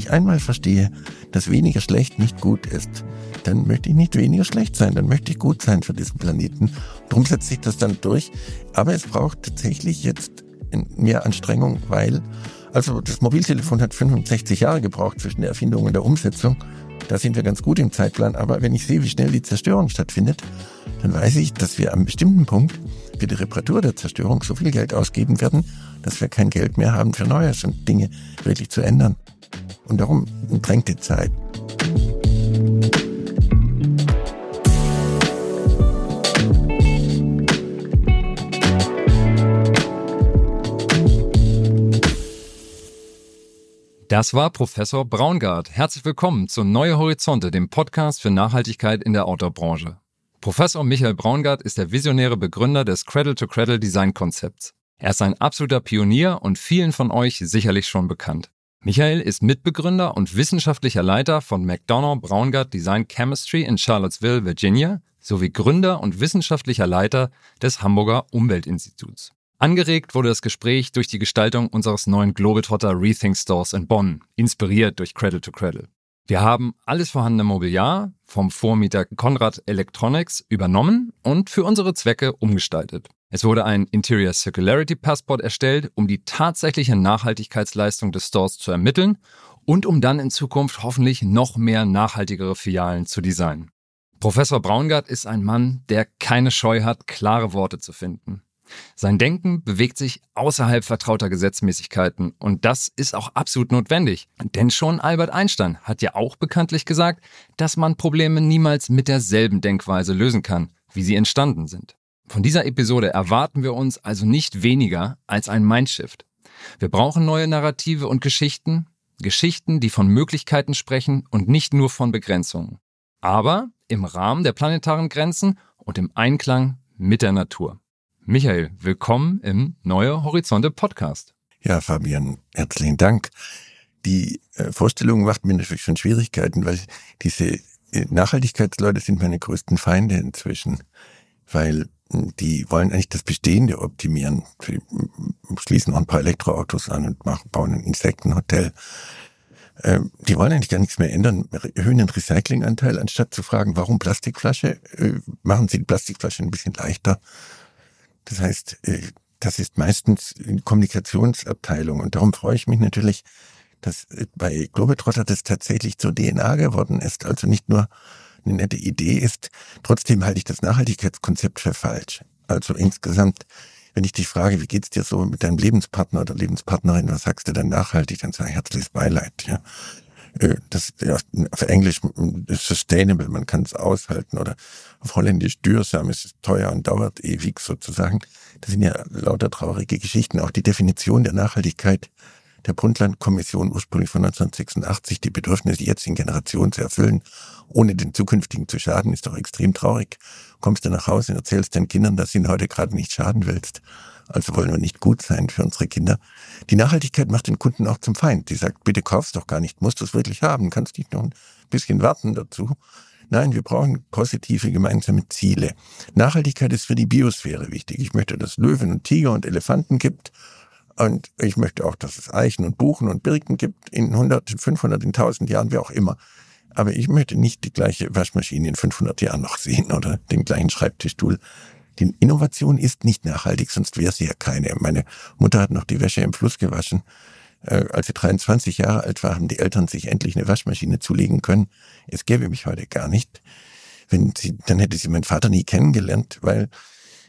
ich einmal verstehe, dass weniger schlecht nicht gut ist, dann möchte ich nicht weniger schlecht sein, dann möchte ich gut sein für diesen Planeten. Darum setzt sich das dann durch. Aber es braucht tatsächlich jetzt mehr Anstrengung, weil, also das Mobiltelefon hat 65 Jahre gebraucht zwischen der Erfindung und der Umsetzung. Da sind wir ganz gut im Zeitplan. Aber wenn ich sehe, wie schnell die Zerstörung stattfindet, dann weiß ich, dass wir am bestimmten Punkt für die Reparatur der Zerstörung so viel Geld ausgeben werden, dass wir kein Geld mehr haben für Neues und Dinge wirklich zu ändern. Und darum drängt die Zeit. Das war Professor Braungart. Herzlich willkommen zu Neue Horizonte, dem Podcast für Nachhaltigkeit in der Outdoor-Branche. Professor Michael Braungart ist der visionäre Begründer des Cradle-to-Cradle Design Konzepts. Er ist ein absoluter Pionier und vielen von euch sicherlich schon bekannt. Michael ist Mitbegründer und wissenschaftlicher Leiter von McDonough Braungart Design Chemistry in Charlottesville, Virginia, sowie Gründer und wissenschaftlicher Leiter des Hamburger Umweltinstituts. Angeregt wurde das Gespräch durch die Gestaltung unseres neuen Globetrotter Rethink Stores in Bonn, inspiriert durch Cradle to Cradle. Wir haben alles vorhandene Mobiliar vom Vormieter Conrad Electronics übernommen und für unsere Zwecke umgestaltet. Es wurde ein Interior Circularity Passport erstellt, um die tatsächliche Nachhaltigkeitsleistung des Stores zu ermitteln und um dann in Zukunft hoffentlich noch mehr nachhaltigere Filialen zu designen. Professor Braungart ist ein Mann, der keine Scheu hat, klare Worte zu finden. Sein Denken bewegt sich außerhalb vertrauter Gesetzmäßigkeiten und das ist auch absolut notwendig. Denn schon Albert Einstein hat ja auch bekanntlich gesagt, dass man Probleme niemals mit derselben Denkweise lösen kann, wie sie entstanden sind. Von dieser Episode erwarten wir uns also nicht weniger als ein Mindshift. Wir brauchen neue Narrative und Geschichten, Geschichten, die von Möglichkeiten sprechen und nicht nur von Begrenzungen. Aber im Rahmen der planetaren Grenzen und im Einklang mit der Natur. Michael, willkommen im Neue Horizonte Podcast. Ja, Fabian, herzlichen Dank. Die äh, Vorstellung macht mir natürlich schon Schwierigkeiten, weil diese äh, Nachhaltigkeitsleute sind meine größten Feinde inzwischen, weil die wollen eigentlich das Bestehende optimieren. Sie schließen auch ein paar Elektroautos an und machen, bauen ein Insektenhotel. Ähm, die wollen eigentlich gar nichts mehr ändern, erhöhen den Recyclinganteil, anstatt zu fragen, warum Plastikflasche, äh, machen sie die Plastikflasche ein bisschen leichter das heißt, äh, das ist meistens Kommunikationsabteilung. Und darum freue ich mich natürlich, dass äh, bei Globetrotter das tatsächlich zur DNA geworden ist. Also nicht nur eine nette Idee ist, trotzdem halte ich das Nachhaltigkeitskonzept für falsch. Also insgesamt, wenn ich dich frage, wie geht's dir so mit deinem Lebenspartner oder Lebenspartnerin, was sagst du dann nachhaltig, dann sage ich herzliches Beileid. Ja. Äh, das ja, auf Englisch sustainable, man kann es aushalten oder auf Holländisch dürsam, es ist teuer und dauert ewig sozusagen. Das sind ja lauter traurige Geschichten. Auch die Definition der Nachhaltigkeit der Brundtland-Kommission ursprünglich von 1986, die Bedürfnisse jetzt in Generationen zu erfüllen, ohne den zukünftigen zu schaden, ist doch extrem traurig. Kommst du nach Hause und erzählst deinen Kindern, dass du ihnen heute gerade nicht schaden willst. Also wollen wir nicht gut sein für unsere Kinder. Die Nachhaltigkeit macht den Kunden auch zum Feind. Die sagt, bitte kaufst doch gar nicht, musst du es wirklich haben, kannst nicht noch ein bisschen warten dazu. Nein, wir brauchen positive gemeinsame Ziele. Nachhaltigkeit ist für die Biosphäre wichtig. Ich möchte, dass Löwen und Tiger und Elefanten gibt. Und ich möchte auch, dass es Eichen und Buchen und Birken gibt in 100, in 500, in 1000 Jahren, wie auch immer. Aber ich möchte nicht die gleiche Waschmaschine in 500 Jahren noch sehen oder den gleichen Schreibtischstuhl. Die Innovation ist nicht nachhaltig, sonst wäre sie ja keine. Meine Mutter hat noch die Wäsche im Fluss gewaschen. Äh, als sie 23 Jahre alt war, haben die Eltern sich endlich eine Waschmaschine zulegen können. Es gäbe mich heute gar nicht. Wenn sie, dann hätte sie meinen Vater nie kennengelernt, weil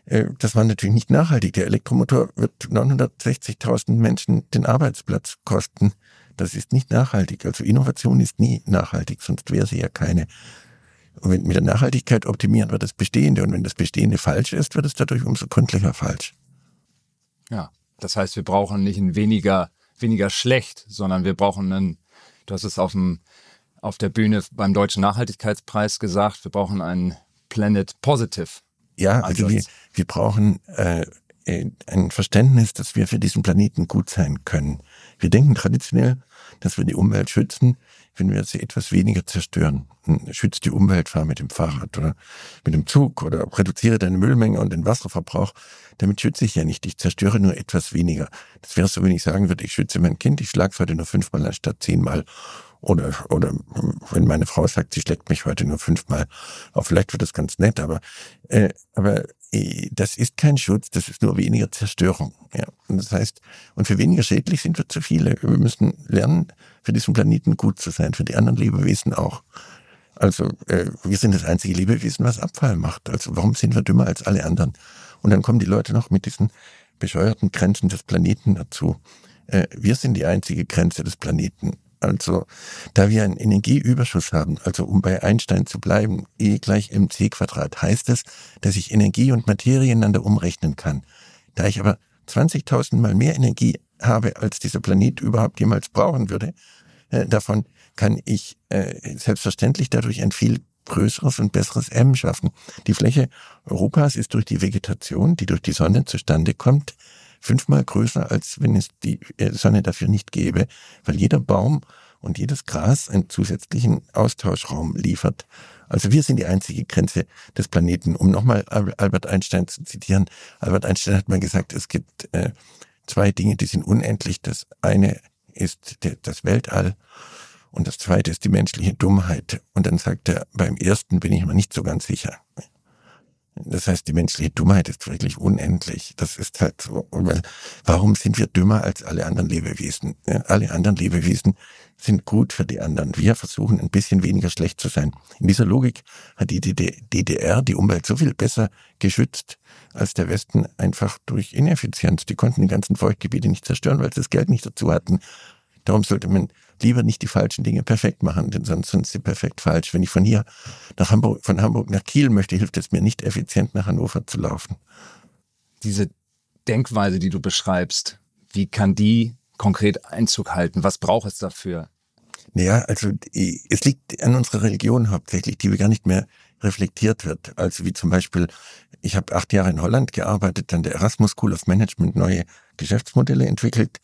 das war natürlich nicht nachhaltig. Der Elektromotor wird 960.000 Menschen den Arbeitsplatz kosten. Das ist nicht nachhaltig. Also Innovation ist nie nachhaltig, sonst wäre sie ja keine. Und mit der Nachhaltigkeit optimieren wir das Bestehende. Und wenn das Bestehende falsch ist, wird es dadurch umso gründlicher falsch. Ja, das heißt, wir brauchen nicht ein weniger, weniger schlecht, sondern wir brauchen einen, du hast es auf, dem, auf der Bühne beim Deutschen Nachhaltigkeitspreis gesagt, wir brauchen einen Planet Positive. Ja, also wir, wir brauchen äh, ein Verständnis, dass wir für diesen Planeten gut sein können. Wir denken traditionell, dass wir die Umwelt schützen, wenn wir sie etwas weniger zerstören. Schützt die Umwelt, fahr mit dem Fahrrad oder mit dem Zug oder reduziere deine Müllmenge und den Wasserverbrauch. Damit schütze ich ja nicht. Ich zerstöre nur etwas weniger. Das wäre so, wenn ich sagen würde, ich schütze mein Kind, ich schlage heute nur fünfmal anstatt zehnmal. Oder, oder wenn meine Frau sagt, sie schlägt mich heute nur fünfmal. Auch vielleicht wird das ganz nett, aber, äh, aber äh, das ist kein Schutz, das ist nur weniger Zerstörung. Ja. Und das heißt, und für weniger schädlich sind wir zu viele. Wir müssen lernen, für diesen Planeten gut zu sein, für die anderen Lebewesen auch. Also äh, wir sind das einzige Lebewesen, was Abfall macht. Also warum sind wir dümmer als alle anderen? Und dann kommen die Leute noch mit diesen bescheuerten Grenzen des Planeten dazu. Äh, wir sind die einzige Grenze des Planeten. Also, da wir einen Energieüberschuss haben, also um bei Einstein zu bleiben, E gleich mc Quadrat, heißt es, dass ich Energie und Materie einander umrechnen kann. Da ich aber 20.000 mal mehr Energie habe, als dieser Planet überhaupt jemals brauchen würde, äh, davon kann ich äh, selbstverständlich dadurch ein viel größeres und besseres M schaffen. Die Fläche Europas ist durch die Vegetation, die durch die Sonne zustande kommt, fünfmal größer, als wenn es die äh, Sonne dafür nicht gäbe, weil jeder Baum und jedes Gras einen zusätzlichen Austauschraum liefert. Also wir sind die einzige Grenze des Planeten. Um nochmal Albert Einstein zu zitieren. Albert Einstein hat mal gesagt, es gibt äh, zwei Dinge, die sind unendlich. Das eine ist das Weltall und das zweite ist die menschliche Dummheit. Und dann sagt er, beim ersten bin ich mir nicht so ganz sicher. Das heißt, die menschliche Dummheit ist wirklich unendlich. Das ist halt so. Warum sind wir dümmer als alle anderen Lebewesen? Alle anderen Lebewesen sind gut für die anderen. Wir versuchen ein bisschen weniger schlecht zu sein. In dieser Logik hat die DDR die Umwelt so viel besser geschützt als der Westen einfach durch Ineffizienz. Die konnten die ganzen Feuchtgebiete nicht zerstören, weil sie das Geld nicht dazu hatten. Darum sollte man lieber nicht die falschen Dinge perfekt machen, denn sonst sind sie perfekt falsch. Wenn ich von hier nach Hamburg, von Hamburg nach Kiel möchte, hilft es mir nicht effizient nach Hannover zu laufen. Diese Denkweise, die du beschreibst, wie kann die konkret Einzug halten? Was braucht es dafür? Naja, also es liegt an unserer Religion hauptsächlich, die gar nicht mehr reflektiert wird. Also wie zum Beispiel, ich habe acht Jahre in Holland gearbeitet, dann der Erasmus School of Management neue Geschäftsmodelle entwickelt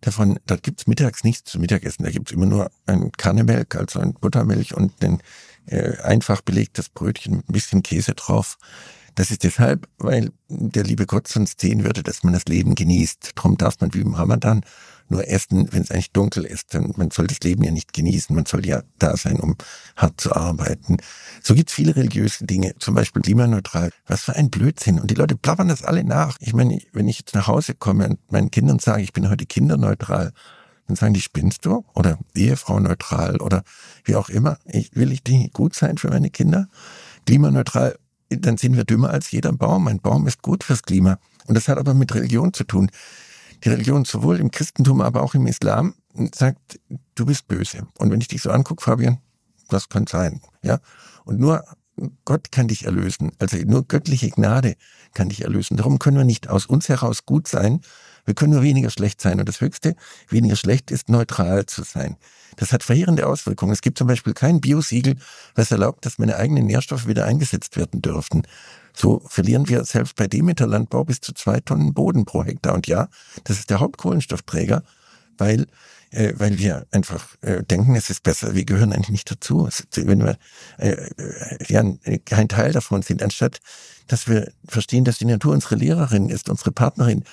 davon, da gibt's mittags nichts zum Mittagessen. Da gibt's immer nur ein Kannemelk, also ein Buttermilch und ein äh, einfach belegtes Brötchen mit ein bisschen Käse drauf. Das ist deshalb, weil der liebe Gott sonst sehen würde, dass man das Leben genießt. Darum darf man wie im Ramadan nur essen, wenn es eigentlich dunkel ist. Denn man soll das Leben ja nicht genießen. Man soll ja da sein, um hart zu arbeiten. So gibt es viele religiöse Dinge, zum Beispiel klimaneutral. Was für ein Blödsinn. Und die Leute plappern das alle nach. Ich meine, wenn ich jetzt nach Hause komme und meinen Kindern sage, ich bin heute kinderneutral, dann sagen die, spinnst du? Oder Ehefrau neutral oder wie auch immer. Ich, will ich die gut sein für meine Kinder? Klimaneutral dann sind wir dümmer als jeder Baum. Ein Baum ist gut fürs Klima. Und das hat aber mit Religion zu tun. Die Religion sowohl im Christentum, aber auch im Islam sagt, du bist böse. Und wenn ich dich so angucke, Fabian, das kann sein. Ja. Und nur Gott kann dich erlösen. Also nur göttliche Gnade kann dich erlösen. Darum können wir nicht aus uns heraus gut sein. Wir können nur weniger schlecht sein. Und das Höchste, weniger schlecht ist, neutral zu sein. Das hat verheerende Auswirkungen. Es gibt zum Beispiel kein Biosiegel, was erlaubt, dass meine eigenen Nährstoffe wieder eingesetzt werden dürfen. So verlieren wir selbst bei Demeter-Landbau bis zu zwei Tonnen Boden pro Hektar. Und ja, das ist der Hauptkohlenstoffträger, weil äh, weil wir einfach äh, denken, es ist besser. Wir gehören eigentlich nicht dazu. Es, wenn wir äh, äh ja, kein Teil davon sind, anstatt dass wir verstehen, dass die Natur unsere Lehrerin ist, unsere Partnerin,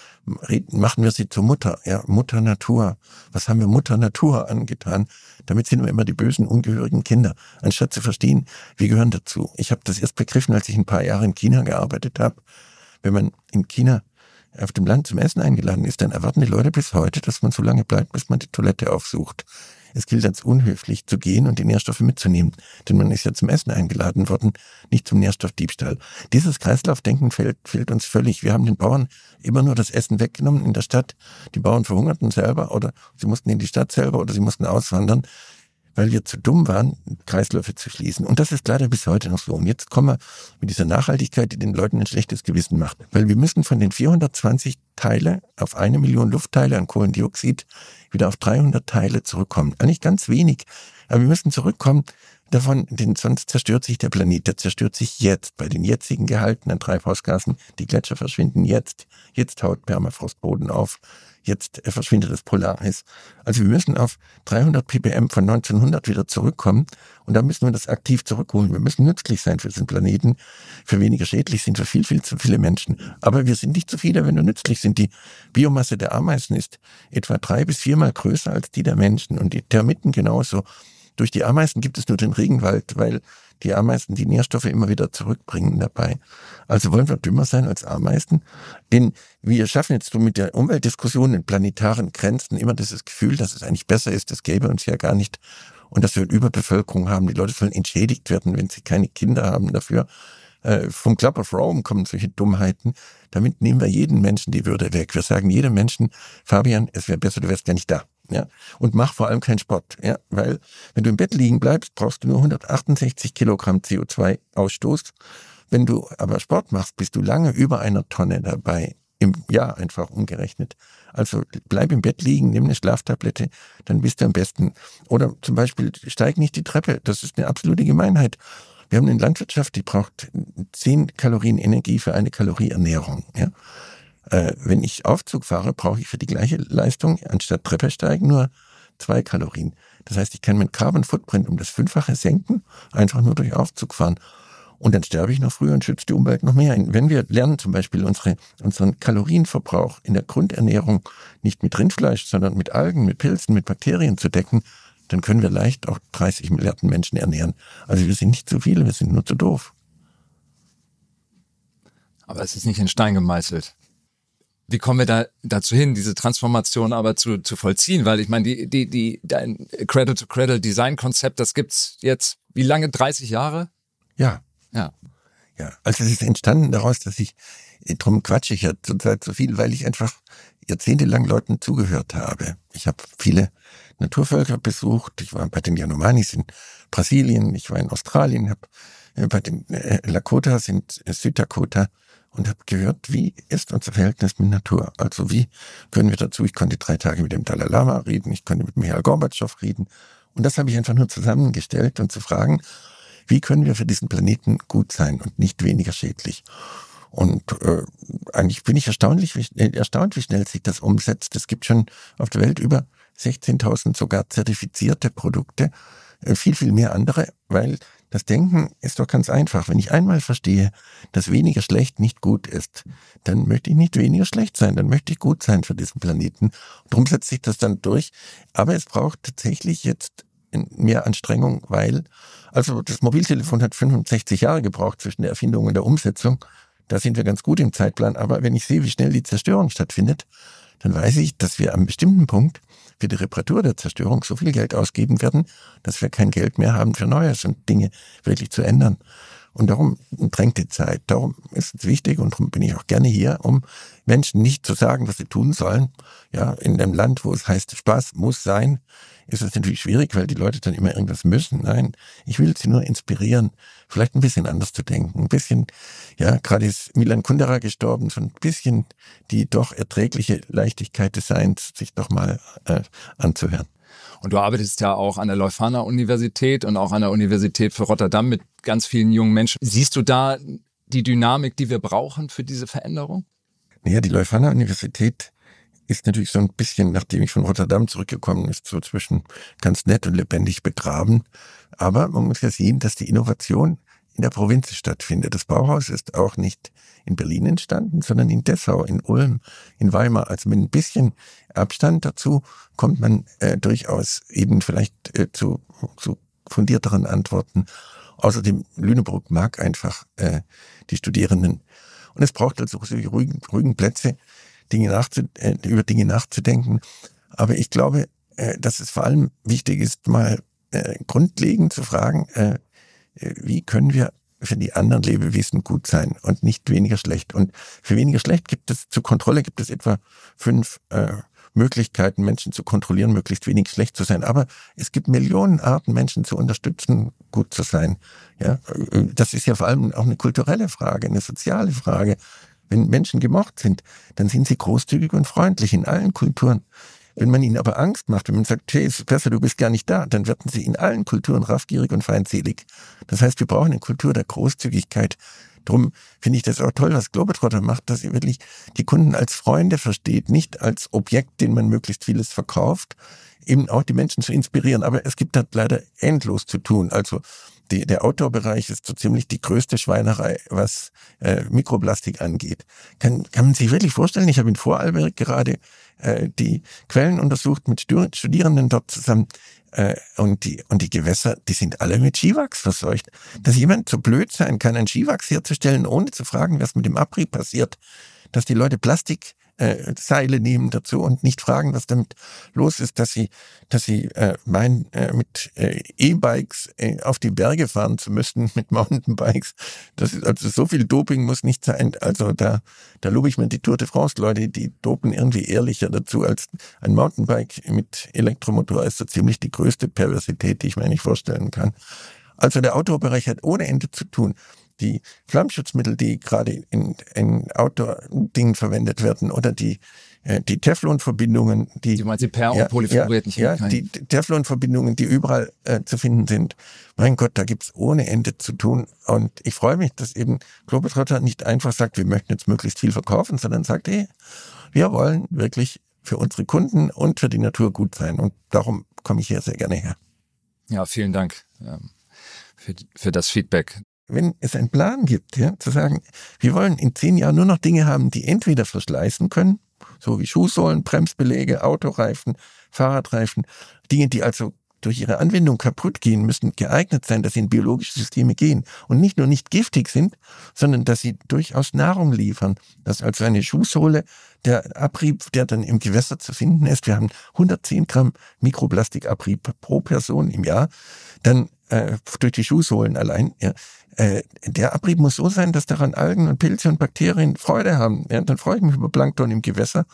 machen wir sie zur Mutter. Ja, Mutter Natur. Was haben wir Mutter Natur angetan? Damit sind wir immer die bösen, ungehörigen Kinder. Anstatt zu verstehen, wir gehören dazu. Ich habe das erst begriffen, als ich ein paar Jahre in China gearbeitet habe. Wenn man in China auf dem Land zum Essen eingeladen ist, dann erwarten die Leute bis heute, dass man so lange bleibt, bis man die Toilette aufsucht. Es gilt als unhöflich zu gehen und die Nährstoffe mitzunehmen, denn man ist ja zum Essen eingeladen worden, nicht zum Nährstoffdiebstahl. Dieses Kreislaufdenken fehlt, fehlt uns völlig. Wir haben den Bauern immer nur das Essen weggenommen in der Stadt. Die Bauern verhungerten selber oder sie mussten in die Stadt selber oder sie mussten auswandern weil wir zu dumm waren, Kreisläufe zu schließen. Und das ist leider bis heute noch so. Und jetzt kommen wir mit dieser Nachhaltigkeit, die den Leuten ein schlechtes Gewissen macht. Weil wir müssen von den 420 Teile auf eine Million Luftteile an Kohlendioxid wieder auf 300 Teile zurückkommen. Eigentlich ganz wenig. Aber wir müssen zurückkommen davon, denn sonst zerstört sich der Planet. Der zerstört sich jetzt bei den jetzigen Gehalten an Treibhausgasen. Die Gletscher verschwinden jetzt. Jetzt haut Permafrostboden auf jetzt verschwindet das Polareis. Also wir müssen auf 300 ppm von 1900 wieder zurückkommen und da müssen wir das aktiv zurückholen. Wir müssen nützlich sein für diesen Planeten. Für weniger schädlich sind wir viel, viel zu viele Menschen. Aber wir sind nicht zu viele, wenn wir nützlich sind. Die Biomasse der Ameisen ist etwa drei bis viermal größer als die der Menschen und die Termiten genauso. Durch die Ameisen gibt es nur den Regenwald, weil die Ameisen die Nährstoffe immer wieder zurückbringen dabei. Also wollen wir dümmer sein als Ameisen? Denn wir schaffen jetzt so mit der Umweltdiskussion in planetaren Grenzen immer dieses Gefühl, dass es eigentlich besser ist, das gäbe uns ja gar nicht. Und dass wir Überbevölkerung haben. Die Leute sollen entschädigt werden, wenn sie keine Kinder haben dafür. Äh, vom Club of Rome kommen solche Dummheiten. Damit nehmen wir jeden Menschen die Würde weg. Wir sagen jedem Menschen, Fabian, es wäre besser, du wärst gar nicht da ja, und mach vor allem keinen Sport, ja, weil wenn du im Bett liegen bleibst, brauchst du nur 168 Kilogramm CO2-Ausstoß. Wenn du aber Sport machst, bist du lange über einer Tonne dabei im Jahr einfach umgerechnet. Also bleib im Bett liegen, nimm eine Schlaftablette, dann bist du am besten. Oder zum Beispiel steig nicht die Treppe. Das ist eine absolute Gemeinheit. Wir haben eine Landwirtschaft, die braucht 10 Kalorien Energie für eine Kalorie Ernährung. Ja? Äh, wenn ich Aufzug fahre, brauche ich für die gleiche Leistung anstatt Treppe steigen nur zwei Kalorien. Das heißt, ich kann meinen Carbon Footprint um das Fünffache senken, einfach nur durch Aufzug fahren. Und dann sterbe ich noch früher und schütze die Umwelt noch mehr. Wenn wir lernen, zum Beispiel unsere, unseren Kalorienverbrauch in der Grundernährung nicht mit Rindfleisch, sondern mit Algen, mit Pilzen, mit Bakterien zu decken, dann können wir leicht auch 30 Milliarden Menschen ernähren. Also wir sind nicht zu viele, wir sind nur zu doof. Aber es ist nicht in Stein gemeißelt. Wie kommen wir da dazu hin, diese Transformation aber zu, zu vollziehen? Weil ich meine, die, die, die, dein Cradle-to-Cradle-Design-Konzept, das gibt's jetzt wie lange? 30 Jahre? Ja. Ja. Ja, also es ist entstanden daraus, dass ich, drum quatsche ich ja zurzeit so viel, weil ich einfach jahrzehntelang Leuten zugehört habe. Ich habe viele Naturvölker besucht. Ich war bei den Yanomanis in Brasilien, ich war in Australien, habe äh, bei den äh, Lakotas in Süddakota und habe gehört, wie ist unser Verhältnis mit Natur? Also wie können wir dazu? Ich konnte drei Tage mit dem Dalai Lama reden, ich konnte mit Michael Gorbatschow reden. Und das habe ich einfach nur zusammengestellt und zu fragen, wie können wir für diesen Planeten gut sein und nicht weniger schädlich? Und äh, eigentlich bin ich erstaunlich, wie, erstaunt, wie schnell sich das umsetzt. Es gibt schon auf der Welt über 16.000 sogar zertifizierte Produkte, äh, viel, viel mehr andere, weil das Denken ist doch ganz einfach. Wenn ich einmal verstehe, dass weniger schlecht nicht gut ist, dann möchte ich nicht weniger schlecht sein, dann möchte ich gut sein für diesen Planeten. Darum setzt sich das dann durch. Aber es braucht tatsächlich jetzt mehr Anstrengung, weil, also das Mobiltelefon hat 65 Jahre gebraucht zwischen der Erfindung und der Umsetzung. Da sind wir ganz gut im Zeitplan. Aber wenn ich sehe, wie schnell die Zerstörung stattfindet, dann weiß ich, dass wir am bestimmten Punkt für die Reparatur der Zerstörung so viel Geld ausgeben werden, dass wir kein Geld mehr haben für Neues und Dinge wirklich zu ändern. Und darum drängt die Zeit. Darum ist es wichtig und darum bin ich auch gerne hier, um Menschen nicht zu sagen, was sie tun sollen. Ja, in einem Land, wo es heißt, Spaß muss sein, ist es natürlich schwierig, weil die Leute dann immer irgendwas müssen. Nein, ich will sie nur inspirieren, vielleicht ein bisschen anders zu denken. Ein bisschen, ja, gerade ist Milan Kundera gestorben, so ein bisschen die doch erträgliche Leichtigkeit des Seins sich doch mal äh, anzuhören. Und du arbeitest ja auch an der Leuphana Universität und auch an der Universität für Rotterdam mit ganz vielen jungen Menschen. Siehst du da die Dynamik, die wir brauchen für diese Veränderung? Naja, die Leuphana Universität ist natürlich so ein bisschen, nachdem ich von Rotterdam zurückgekommen ist, so zwischen ganz nett und lebendig begraben. Aber man muss ja sehen, dass die Innovation in der Provinz stattfindet. Das Bauhaus ist auch nicht in Berlin entstanden, sondern in Dessau, in Ulm, in Weimar. Also mit ein bisschen Abstand dazu kommt man äh, durchaus eben vielleicht äh, zu, zu fundierteren Antworten. Außerdem, Lüneburg mag einfach äh, die Studierenden. Und es braucht also solche ruhigen, ruhigen Plätze, Dinge nachzu äh, über Dinge nachzudenken. Aber ich glaube, äh, dass es vor allem wichtig ist, mal äh, grundlegend zu fragen, äh, wie können wir für die anderen Lebewesen gut sein und nicht weniger schlecht. Und für weniger schlecht gibt es, zur Kontrolle gibt es etwa fünf äh, Möglichkeiten, Menschen zu kontrollieren, möglichst wenig schlecht zu sein. Aber es gibt Millionen Arten, Menschen zu unterstützen, gut zu sein. Ja, äh, das ist ja vor allem auch eine kulturelle Frage, eine soziale Frage. Wenn Menschen gemocht sind, dann sind sie großzügig und freundlich in allen Kulturen. Wenn man ihnen aber Angst macht, wenn man sagt, hey, ist besser, du bist gar nicht da, dann werden sie in allen Kulturen raffgierig und feindselig. Das heißt, wir brauchen eine Kultur der Großzügigkeit. Drum finde ich das auch toll, was Globetrotter macht, dass sie wirklich die Kunden als Freunde versteht, nicht als Objekt, den man möglichst vieles verkauft, eben auch die Menschen zu inspirieren. Aber es gibt da leider endlos zu tun. Also die, der Outdoor-Bereich ist so ziemlich die größte Schweinerei, was äh, Mikroplastik angeht. Kann, kann man sich wirklich vorstellen, ich habe in Vorarlberg gerade äh, die Quellen untersucht mit Studierenden dort zusammen äh, und, die, und die Gewässer, die sind alle mit Skiwachs verseucht. Dass jemand so blöd sein kann, ein Skiwachs herzustellen, ohne zu fragen, was mit dem Abrieb passiert, dass die Leute Plastik äh, Seile nehmen dazu und nicht fragen, was damit los ist, dass sie, dass sie äh, meinen, äh, mit äh, E-Bikes äh, auf die Berge fahren zu müssen, mit Mountainbikes. Das ist also so viel Doping muss nicht sein. Also da, da lobe ich mir die Tour de France Leute, die dopen irgendwie ehrlicher dazu als ein Mountainbike mit Elektromotor ist so ziemlich die größte Perversität, die ich mir nicht vorstellen kann. Also der Outdoor-Bereich hat ohne Ende zu tun die Flammschutzmittel, die gerade in, in Outdoor-Dingen verwendet werden oder die, äh, die Teflon-Verbindungen, die. Du meinst die per- und polyfluorierten ja, ja, die Teflon-Verbindungen, die überall äh, zu finden sind. Mein Gott, da gibt's ohne Ende zu tun. Und ich freue mich, dass eben Globetrotter nicht einfach sagt, wir möchten jetzt möglichst viel verkaufen, sondern sagt, hey, wir wollen wirklich für unsere Kunden und für die Natur gut sein. Und darum komme ich hier sehr gerne her. Ja, vielen Dank ähm, für, für das Feedback wenn es einen Plan gibt, ja, zu sagen, wir wollen in zehn Jahren nur noch Dinge haben, die entweder verschleißen können, so wie Schuhsohlen, Bremsbelege, Autoreifen, Fahrradreifen, Dinge, die also durch ihre Anwendung kaputt gehen, müssen geeignet sein, dass sie in biologische Systeme gehen und nicht nur nicht giftig sind, sondern dass sie durchaus Nahrung liefern. Dass also eine Schuhsohle, der Abrieb, der dann im Gewässer zu finden ist, wir haben 110 Gramm Mikroplastikabrieb pro Person im Jahr, dann äh, durch die Schuhsohlen allein, ja, äh, der Abrieb muss so sein, dass daran Algen und Pilze und Bakterien Freude haben. Ja, dann freue ich mich über Plankton im Gewässer.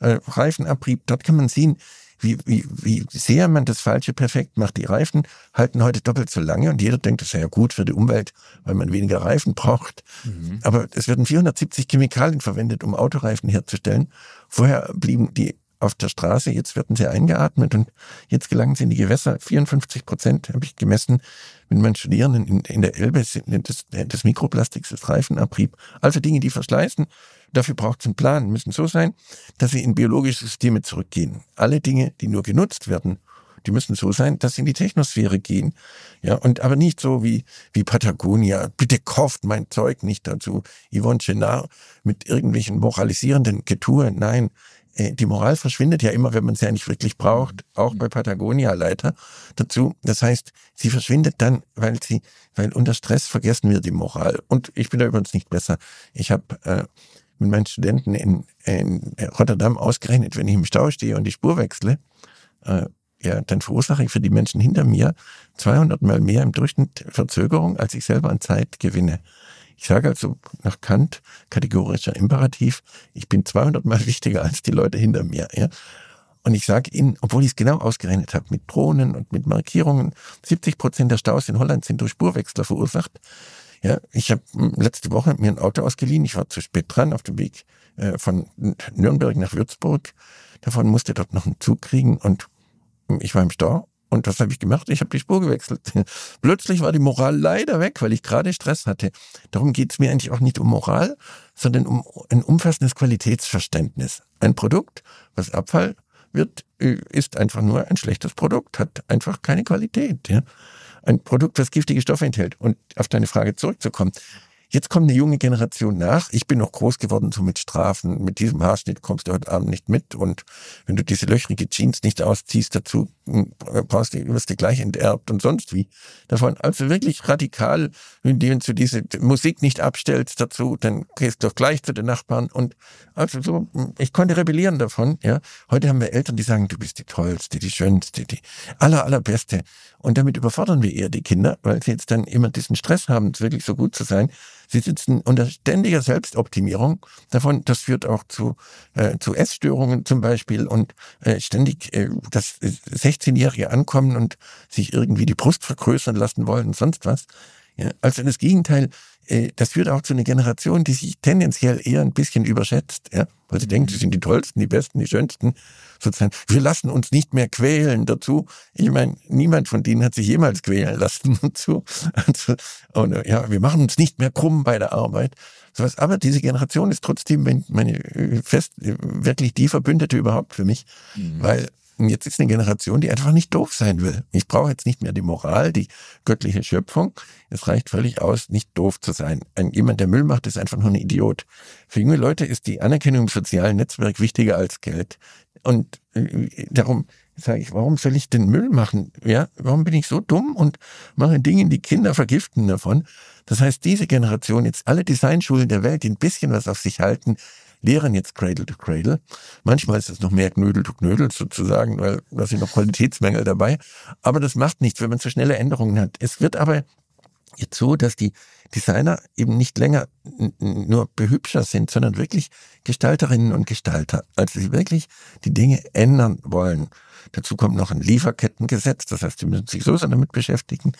Äh, Reifenabrieb, dort kann man sehen, wie, wie, wie sehr man das Falsche perfekt macht. Die Reifen halten heute doppelt so lange und jeder denkt, das sei ja gut für die Umwelt, weil man weniger Reifen braucht. Mhm. Aber es werden 470 Chemikalien verwendet, um Autoreifen herzustellen. Vorher blieben die auf der Straße, jetzt werden sie eingeatmet und jetzt gelangen sie in die Gewässer. 54 Prozent habe ich gemessen mit meinen Studierenden in, in der Elbe des, des Mikroplastiks, des Reifenabrieb. Also Dinge, die verschleißen. Dafür braucht es einen Plan, müssen so sein, dass sie in biologische Systeme zurückgehen. Alle Dinge, die nur genutzt werden, die müssen so sein, dass sie in die Technosphäre gehen. Ja, und aber nicht so wie, wie Patagonia. Bitte kauft mein Zeug nicht dazu. Yvonne Chenard mit irgendwelchen moralisierenden Getue. Nein, die Moral verschwindet ja immer, wenn man sie eigentlich wirklich braucht, auch bei Patagonia Leiter dazu. Das heißt, sie verschwindet dann, weil sie, weil unter Stress vergessen wir die Moral. Und ich bin da übrigens nicht besser. Ich habe äh, mit meinen Studenten in, in Rotterdam ausgerechnet, wenn ich im Stau stehe und die Spur wechsle, äh, ja, dann verursache ich für die Menschen hinter mir 200 mal mehr im Durchschnitt Verzögerung, als ich selber an Zeit gewinne. Ich sage also nach Kant, kategorischer Imperativ, ich bin 200 mal wichtiger als die Leute hinter mir. Ja? Und ich sage Ihnen, obwohl ich es genau ausgerechnet habe, mit Drohnen und mit Markierungen, 70 Prozent der Staus in Holland sind durch Spurwechsler verursacht. Ja, ich habe hm, letzte Woche mir ein Auto ausgeliehen. Ich war zu spät dran auf dem Weg äh, von Nürnberg nach Würzburg. Davon musste dort noch einen Zug kriegen und hm, ich war im Stau und was habe ich gemacht? Ich habe die Spur gewechselt. Plötzlich war die Moral leider weg, weil ich gerade Stress hatte. Darum geht es mir eigentlich auch nicht um Moral, sondern um ein umfassendes Qualitätsverständnis. Ein Produkt, was Abfall wird, äh, ist einfach nur ein schlechtes Produkt, hat einfach keine Qualität. Ja? Ein Produkt, was giftige Stoffe enthält. Und auf deine Frage zurückzukommen. Jetzt kommt eine junge Generation nach. Ich bin noch groß geworden, so mit Strafen. Mit diesem Haarschnitt kommst du heute Abend nicht mit. Und wenn du diese löchrige Jeans nicht ausziehst, dazu hm, brauchst du, wirst du gleich enterbt und sonst wie. Davon, also wirklich radikal, indem du diese Musik nicht abstellst dazu, dann gehst du doch gleich zu den Nachbarn. Und also so, hm, ich konnte rebellieren davon, ja. Heute haben wir Eltern, die sagen, du bist die tollste, die schönste, die aller, allerbeste. Und damit überfordern wir eher die Kinder, weil sie jetzt dann immer diesen Stress haben, wirklich so gut zu sein. Sie sitzen unter ständiger Selbstoptimierung davon. Das führt auch zu, äh, zu Essstörungen zum Beispiel und äh, ständig äh, das 16-Jährige ankommen und sich irgendwie die Brust vergrößern lassen wollen und sonst was. Ja, also das Gegenteil, äh, das führt auch zu einer Generation, die sich tendenziell eher ein bisschen überschätzt, ja, weil sie denkt, sie sind die tollsten, die besten, die schönsten, sozusagen. Wir lassen uns nicht mehr quälen dazu. Ich meine, niemand von denen hat sich jemals quälen lassen dazu. Also, und, ja, wir machen uns nicht mehr krumm bei der Arbeit. Sowas. Aber diese Generation ist trotzdem meine äh, fest wirklich die Verbündete überhaupt für mich, mhm. weil jetzt ist eine Generation, die einfach nicht doof sein will. Ich brauche jetzt nicht mehr die Moral, die göttliche Schöpfung. Es reicht völlig aus, nicht doof zu sein. Ein, jemand, der Müll macht, ist einfach nur ein Idiot. Für junge Leute ist die Anerkennung im sozialen Netzwerk wichtiger als Geld. Und äh, darum sage ich, warum soll ich den Müll machen? Ja, warum bin ich so dumm und mache Dinge, die Kinder vergiften davon? Das heißt, diese Generation, jetzt alle Designschulen der Welt, die ein bisschen was auf sich halten, lehren jetzt Cradle to Cradle. Manchmal ist es noch mehr Knödel to Knödel sozusagen, weil da sind noch Qualitätsmängel dabei. Aber das macht nichts, wenn man zu schnelle Änderungen hat. Es wird aber jetzt so, dass die Designer eben nicht länger nur behübscher sind, sondern wirklich Gestalterinnen und Gestalter. Also sie wirklich die Dinge ändern wollen. Dazu kommt noch ein Lieferkettengesetz, das heißt, sie müssen sich so damit beschäftigen.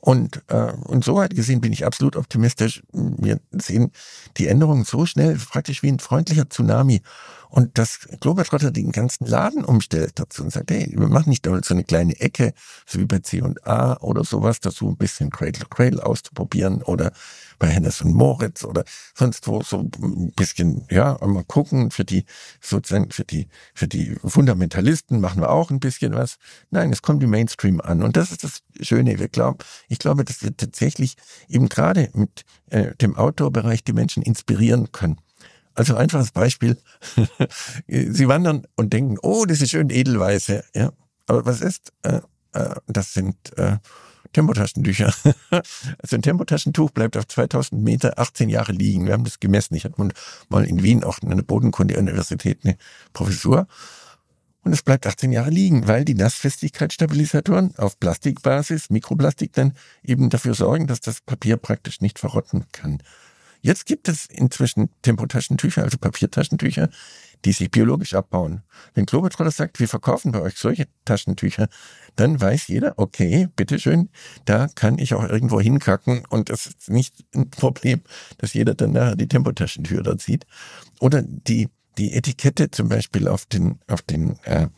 Und, äh, und soweit gesehen bin ich absolut optimistisch. Wir sehen die Änderungen so schnell, praktisch wie ein freundlicher Tsunami. Und dass Globetrotter den ganzen Laden umstellt dazu und sagt, hey, wir machen nicht nur so eine kleine Ecke, so wie bei C&A oder sowas, dazu ein bisschen Cradle Cradle auszuprobieren oder bei Hennes und Moritz oder sonst wo so ein bisschen, ja, mal gucken für die, sozusagen für die, für die Fundamentalisten machen wir auch ein bisschen was. Nein, es kommt im Mainstream an. Und das ist das Schöne. Wir glauben, ich glaube, dass wir tatsächlich eben gerade mit äh, dem Outdoor-Bereich die Menschen inspirieren können. Also einfaches Beispiel. Sie wandern und denken, oh, das ist schön edelweiße. Ja, aber was ist? Äh, äh, das sind äh, Tempotaschentücher. also ein Tempotaschentuch bleibt auf 2000 Meter 18 Jahre liegen. Wir haben das gemessen. Ich hatte mal in Wien auch an der Bodenkunde-Universität eine Professur. Und es bleibt 18 Jahre liegen, weil die Nassfestigkeitsstabilisatoren auf Plastikbasis, Mikroplastik dann eben dafür sorgen, dass das Papier praktisch nicht verrotten kann. Jetzt gibt es inzwischen Tempotaschentücher, also Papiertaschentücher, die sich biologisch abbauen. Wenn Globetrotter sagt, wir verkaufen bei euch solche Taschentücher, dann weiß jeder, okay, bitteschön, da kann ich auch irgendwo hinkacken und das ist nicht ein Problem, dass jeder dann nachher die Tempotaschentür dort sieht. Oder die die Etikette zum Beispiel auf den, auf den, äh,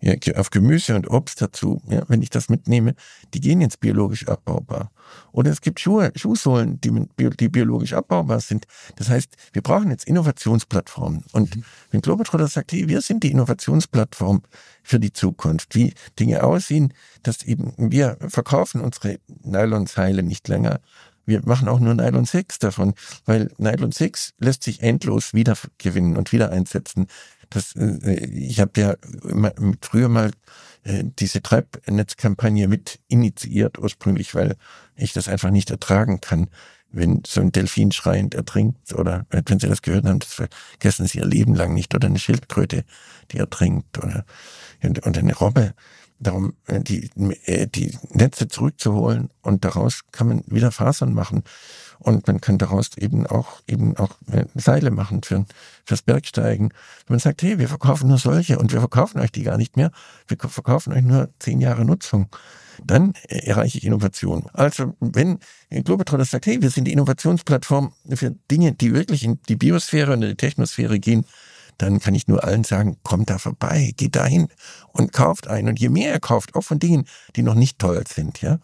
ja, auf Gemüse und Obst dazu, ja, wenn ich das mitnehme, die gehen jetzt biologisch abbaubar. Oder es gibt Schuhe, Schuhsohlen, die, die biologisch abbaubar sind. Das heißt, wir brauchen jetzt Innovationsplattformen. Und mhm. wenn Globetrotter sagt, hey, wir sind die Innovationsplattform für die Zukunft, wie Dinge aussehen, dass eben wir verkaufen unsere Nylonseile nicht länger, wir machen auch nur Nylon 6 davon, weil Nylon 6 lässt sich endlos wiedergewinnen und wieder einsetzen. Das, äh, ich habe ja früher mal äh, diese Treibnetzkampagne mit initiiert ursprünglich, weil ich das einfach nicht ertragen kann, wenn so ein Delfin schreiend ertrinkt oder wenn Sie das gehört haben, das vergessen Sie Ihr Leben lang nicht oder eine Schildkröte, die ertrinkt oder und eine Robbe darum, äh, die, äh, die Netze zurückzuholen und daraus kann man wieder Fasern machen. Und man kann daraus eben auch, eben auch äh, Seile machen für, fürs Bergsteigen. Wenn man sagt, hey, wir verkaufen nur solche und wir verkaufen euch die gar nicht mehr, wir verkaufen euch nur zehn Jahre Nutzung, dann erreiche ich Innovation. Also wenn Globetrotter sagt, hey, wir sind die Innovationsplattform für Dinge, die wirklich in die Biosphäre und in die Technosphäre gehen, dann kann ich nur allen sagen, kommt da vorbei, geht dahin und kauft ein. Und je mehr er kauft, auch von Dingen, die noch nicht toll sind, ja.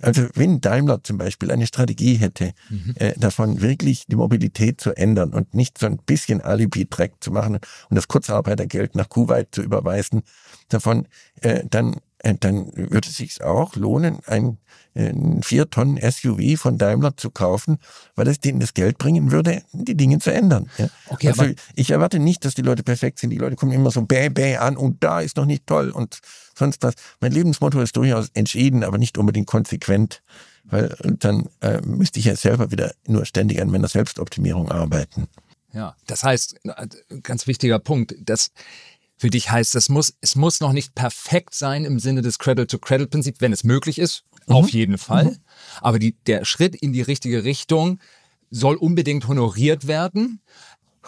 Also wenn Daimler zum Beispiel eine Strategie hätte, mhm. äh, davon wirklich die Mobilität zu ändern und nicht so ein bisschen Alibi-Dreck zu machen und das Kurzarbeitergeld nach Kuwait zu überweisen, davon äh, dann dann würde es sich auch lohnen, ein, ein vier Tonnen SUV von Daimler zu kaufen, weil es denen das Geld bringen würde, die Dinge zu ändern. Ja. Okay, also ich erwarte nicht, dass die Leute perfekt sind. Die Leute kommen immer so bäh bäh an und da ist noch nicht toll und sonst was. Mein Lebensmotto ist durchaus entschieden, aber nicht unbedingt konsequent, weil dann äh, müsste ich ja selber wieder nur ständig an meiner Selbstoptimierung arbeiten. Ja, das heißt, ganz wichtiger Punkt, dass für dich heißt, es muss, es muss noch nicht perfekt sein im Sinne des Cradle-to-Cradle-Prinzip, wenn es möglich ist, mhm. auf jeden Fall. Mhm. Aber die, der Schritt in die richtige Richtung soll unbedingt honoriert werden.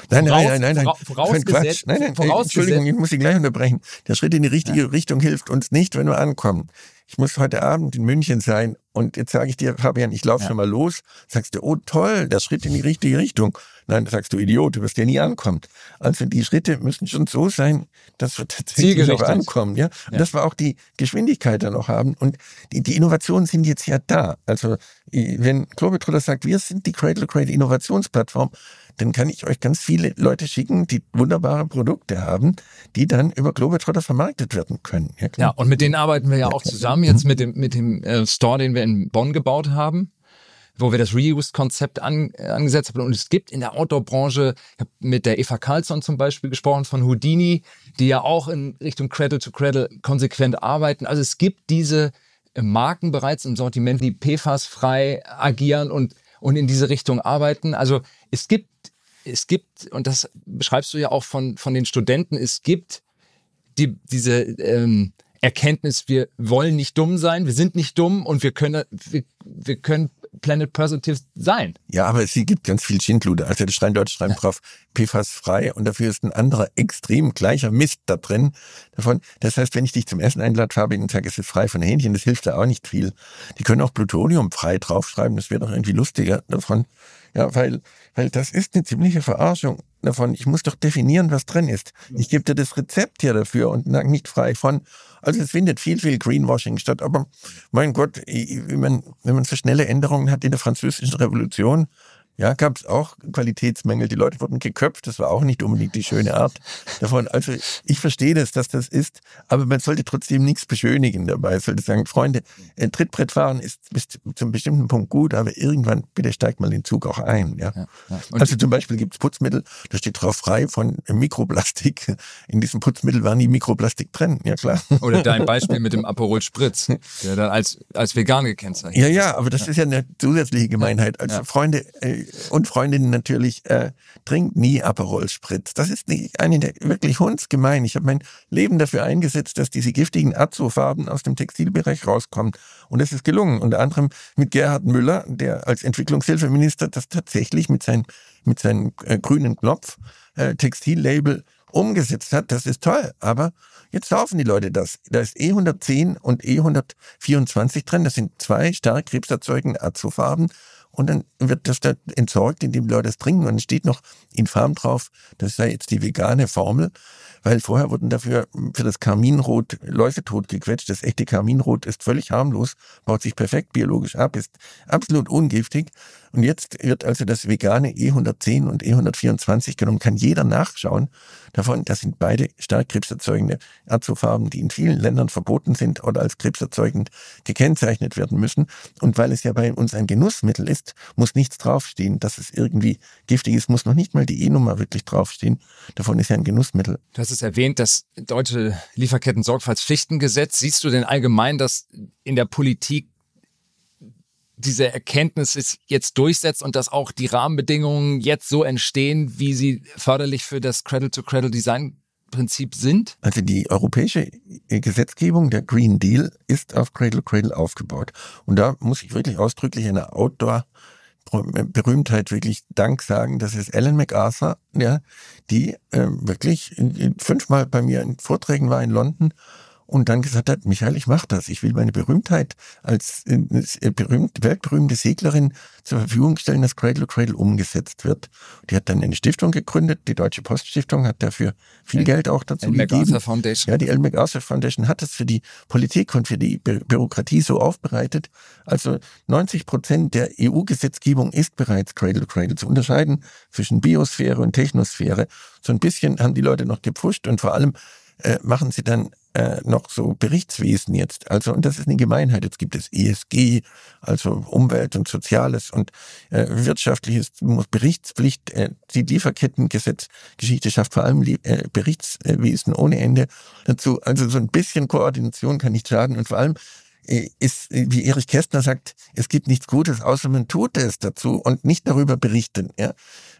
Nein, nein, nein, nein, nein. Vorausgesetzt, nein, nein, vorausgesetzt. Entschuldigung, ich muss Sie gleich unterbrechen. Der Schritt in die richtige ja. Richtung hilft uns nicht, wenn wir ankommen. Ich muss heute Abend in München sein und jetzt sage ich dir, Fabian, ich laufe ja. schon mal los. Sagst du, oh toll, der Schritt in die richtige Richtung. Nein, sagst du, Idiot, du wirst ja nie ankommen. Also die Schritte müssen schon so sein, dass wir tatsächlich auch ankommen. Ja? Und ja. dass wir auch die Geschwindigkeit dann noch haben. Und die, die Innovationen sind jetzt ja da. Also wenn Globetrotter sagt, wir sind die Cradle-to-Cradle Innovationsplattform, dann kann ich euch ganz viele Leute schicken, die wunderbare Produkte haben, die dann über Globetrotter vermarktet werden können. Ja, ja und mit denen arbeiten wir ja, ja auch zusammen jetzt mit dem, mit dem äh, Store, den wir in Bonn gebaut haben wo wir das Reuse-Konzept an, äh, angesetzt haben. Und es gibt in der Outdoor-Branche, ich habe mit der Eva Carlsson zum Beispiel gesprochen von Houdini, die ja auch in Richtung Cradle to Cradle konsequent arbeiten. Also es gibt diese Marken bereits im Sortiment, die PFAS-frei agieren und, und in diese Richtung arbeiten. Also es gibt es gibt, und das beschreibst du ja auch von, von den Studenten, es gibt die, diese ähm, Erkenntnis, wir wollen nicht dumm sein, wir sind nicht dumm und wir können, wir, wir können Planet Positive sein. Ja, aber es gibt ganz viel Schindluder. Also das Schrein Deutsch schreiben ja. drauf, PFAS frei und dafür ist ein anderer extrem gleicher Mist da drin. Davon. Das heißt, wenn ich dich zum Essen einlade, Fabian, und sage, es ist frei von Hähnchen, das hilft da auch nicht viel. Die können auch Plutonium frei draufschreiben, das wäre doch irgendwie lustiger davon. Ja, weil, weil das ist eine ziemliche Verarschung davon. Ich muss doch definieren, was drin ist. Ich gebe dir das Rezept hier dafür und nicht frei von. Also es findet viel, viel Greenwashing statt. Aber mein Gott, wenn man, wenn man so schnelle Änderungen hat in der französischen Revolution, ja, gab es auch Qualitätsmängel. Die Leute wurden geköpft. Das war auch nicht unbedingt die schöne Art davon. Also ich verstehe das, dass das ist, aber man sollte trotzdem nichts beschönigen dabei. Man sollte sagen, Freunde, Trittbrettfahren ist bis zu einem bestimmten Punkt gut, aber irgendwann bitte steigt mal den Zug auch ein. Ja. ja, ja. Also zum Beispiel gibt es Putzmittel, da steht drauf frei von Mikroplastik. In diesem Putzmittel war nie Mikroplastik drin. Ja klar. Oder dein Beispiel mit dem Aperol Spritz, der dann als als vegan gekennzeichnet. Ja, ja, aber das ja. ist ja eine zusätzliche Gemeinheit. Also Freunde äh, und Freundinnen natürlich, äh, trinkt nie Aperol Spritz. Das ist eine der wirklich hundsgemein. Ich habe mein Leben dafür eingesetzt, dass diese giftigen Azo-Farben aus dem Textilbereich rauskommen. Und es ist gelungen. Unter anderem mit Gerhard Müller, der als Entwicklungshilfeminister das tatsächlich mit, sein, mit seinem äh, grünen Knopf äh, Textillabel umgesetzt hat. Das ist toll. Aber Jetzt kaufen die Leute das. Da ist E110 und E124 drin. Das sind zwei stark krebserzeugende Azofarben und dann wird das da entsorgt, indem die Leute es trinken und es steht noch in Farm drauf, das sei jetzt die vegane Formel, weil vorher wurden dafür für das Karminrot Läuse totgequetscht. Das echte Karminrot ist völlig harmlos, baut sich perfekt biologisch ab, ist absolut ungiftig und jetzt wird also das vegane E110 und E124 genommen, kann jeder nachschauen davon. Das sind beide stark krebserzeugende Azofarben, die in vielen Ländern verboten sind oder als krebserzeugend gekennzeichnet werden müssen. Und weil es ja bei uns ein Genussmittel ist, muss nichts draufstehen, dass es irgendwie giftig ist, muss noch nicht mal die E-Nummer wirklich draufstehen. Davon ist ja ein Genussmittel. Du hast es erwähnt, das deutsche Lieferketten-Sorgfaltspflichtengesetz. Siehst du denn allgemein, dass in der Politik diese Erkenntnis jetzt durchsetzt und dass auch die Rahmenbedingungen jetzt so entstehen, wie sie förderlich für das Cradle-to-Cradle-Design Prinzip sind? Also die europäische Gesetzgebung, der Green Deal, ist auf Cradle Cradle aufgebaut. Und da muss ich wirklich ausdrücklich eine Outdoor Berühmtheit wirklich Dank sagen, das ist Ellen MacArthur, ja, die äh, wirklich fünfmal bei mir in Vorträgen war in London und dann gesagt hat, Michael, ich mache das. Ich will meine Berühmtheit als äh, berühmt, weltberühmte Seglerin zur Verfügung stellen, dass Cradle to Cradle umgesetzt wird. Die hat dann eine Stiftung gegründet, die Deutsche Poststiftung hat dafür viel El Geld auch dazu El gegeben. MacArthur Foundation. Ja, die El MacArthur Foundation hat das für die Politik und für die Bü Bürokratie so aufbereitet. Also 90 Prozent der EU-Gesetzgebung ist bereits Cradle to Cradle zu unterscheiden zwischen Biosphäre und Technosphäre. So ein bisschen haben die Leute noch gepfuscht und vor allem äh, machen sie dann äh, noch so Berichtswesen jetzt. Also, und das ist eine Gemeinheit. Jetzt gibt es ESG, also Umwelt und Soziales und äh, wirtschaftliches Berichtspflicht. Äh, die Lieferkettengesetzgeschichte schafft vor allem äh, Berichtswesen ohne Ende dazu. Also so ein bisschen Koordination kann nicht schaden und vor allem äh, ist, wie Erich Kästner sagt, es gibt nichts Gutes, außer man tut es dazu und nicht darüber berichten. Ja?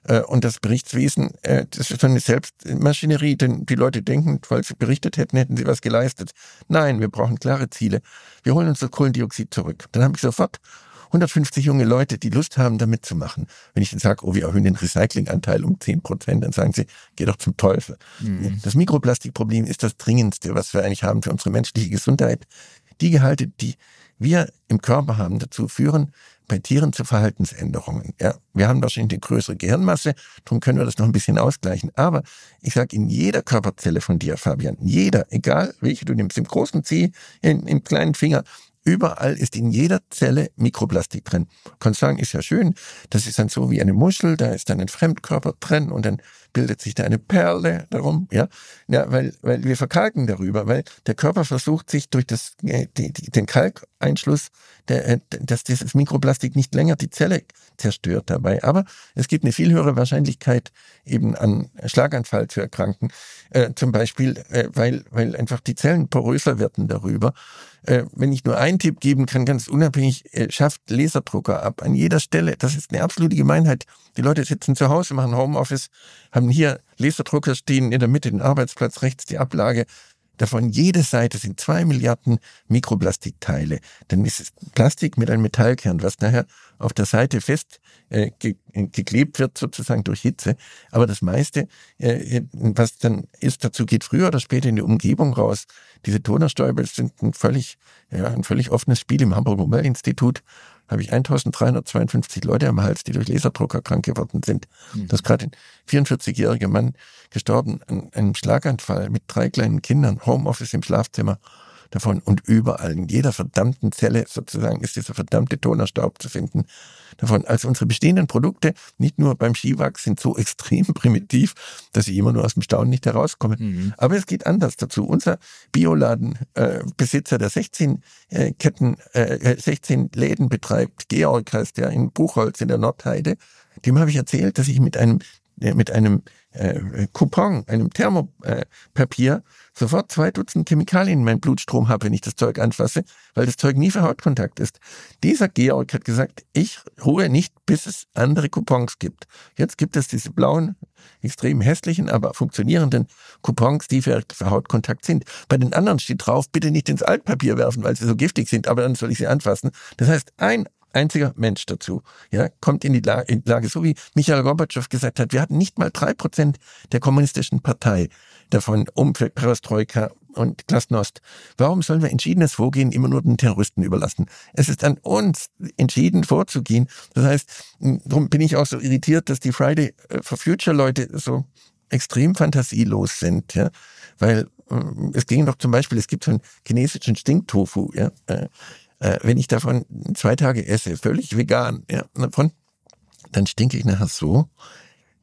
Äh, und das Berichtswesen, das ist so eine Selbstmaschinerie, denn die Leute denken, weil sie berichtet hätten, hätten sie was geleistet. Nein, wir brauchen klare Ziele. Wir holen uns das Kohlendioxid zurück. Dann habe ich sofort 150 junge Leute, die Lust haben, da mitzumachen. Wenn ich dann sage, oh, wir erhöhen den Recyclinganteil um 10 Prozent, dann sagen sie, geh doch zum Teufel. Mhm. Das Mikroplastikproblem ist das dringendste, was wir eigentlich haben für unsere menschliche Gesundheit. Die Gehalte, die wir im Körper haben, dazu führen, bei Tieren zu Verhaltensänderungen. Ja, wir haben wahrscheinlich eine größere Gehirnmasse, darum können wir das noch ein bisschen ausgleichen. Aber ich sage, in jeder Körperzelle von dir, Fabian, jeder, egal welche du nimmst, im großen Zeh, im, im kleinen Finger, Überall ist in jeder Zelle Mikroplastik drin. Du kannst sagen, ist ja schön. Das ist dann so wie eine Muschel, da ist dann ein Fremdkörper drin und dann bildet sich da eine Perle darum, ja. Ja, weil, weil wir verkalken darüber, weil der Körper versucht sich durch das, äh, die, die, den Kalkeinschluss, der, äh, dass dieses Mikroplastik nicht länger die Zelle zerstört dabei. Aber es gibt eine viel höhere Wahrscheinlichkeit, eben an Schlaganfall zu erkranken. Äh, zum Beispiel, äh, weil, weil einfach die Zellen poröser werden darüber. Äh, wenn ich nur einen Tipp geben kann, ganz unabhängig, äh, schafft Laserdrucker ab an jeder Stelle. Das ist eine absolute Gemeinheit. Die Leute sitzen zu Hause, machen Homeoffice, haben hier Laserdrucker stehen, in der Mitte den Arbeitsplatz, rechts die Ablage. Davon jede Seite sind zwei Milliarden Mikroplastikteile. Dann ist es Plastik mit einem Metallkern, was nachher auf der Seite fest äh, geklebt wird, sozusagen durch Hitze. Aber das meiste, äh, was dann ist, dazu geht früher oder später in die Umgebung raus. Diese Tonerstäube sind ein völlig, ja, ein völlig offenes Spiel im Hamburger Umweltinstitut habe ich 1352 Leute am Hals, die durch Laserdrucker krank geworden sind. Mhm. Das ist gerade ein 44-jähriger Mann gestorben an einem Schlaganfall mit drei kleinen Kindern, Homeoffice im Schlafzimmer davon und überall, in jeder verdammten Zelle sozusagen ist dieser verdammte Tonerstaub zu finden davon. Also unsere bestehenden Produkte, nicht nur beim Skiwachs, sind so extrem primitiv, dass ich immer nur aus dem Staunen nicht herauskomme. Mhm. Aber es geht anders dazu. Unser Bioladenbesitzer, äh, der 16 äh, Ketten, äh, 16 Läden betreibt, Georg heißt der in Buchholz in der Nordheide, dem habe ich erzählt, dass ich mit einem äh, mit einem äh, Coupon, einem Thermopapier, sofort zwei Dutzend Chemikalien in meinem Blutstrom habe, wenn ich das Zeug anfasse, weil das Zeug nie für Hautkontakt ist. Dieser Georg hat gesagt, ich ruhe nicht, bis es andere Coupons gibt. Jetzt gibt es diese blauen, extrem hässlichen, aber funktionierenden Coupons, die für, für Hautkontakt sind. Bei den anderen steht drauf, bitte nicht ins Altpapier werfen, weil sie so giftig sind, aber dann soll ich sie anfassen. Das heißt, ein einziger Mensch dazu, ja, kommt in die Lage, so wie Michael Gorbatschow gesagt hat, wir hatten nicht mal drei Prozent der kommunistischen Partei davon um Perestroika und Glasnost. Warum sollen wir entschiedenes Vorgehen immer nur den Terroristen überlassen? Es ist an uns, entschieden vorzugehen. Das heißt, darum bin ich auch so irritiert, dass die Friday for Future Leute so extrem fantasielos sind, ja, weil äh, es ging doch zum Beispiel, es gibt so einen chinesischen Stinktofu, ja, äh, wenn ich davon zwei Tage esse, völlig vegan, ja, davon, dann stinke ich nachher so,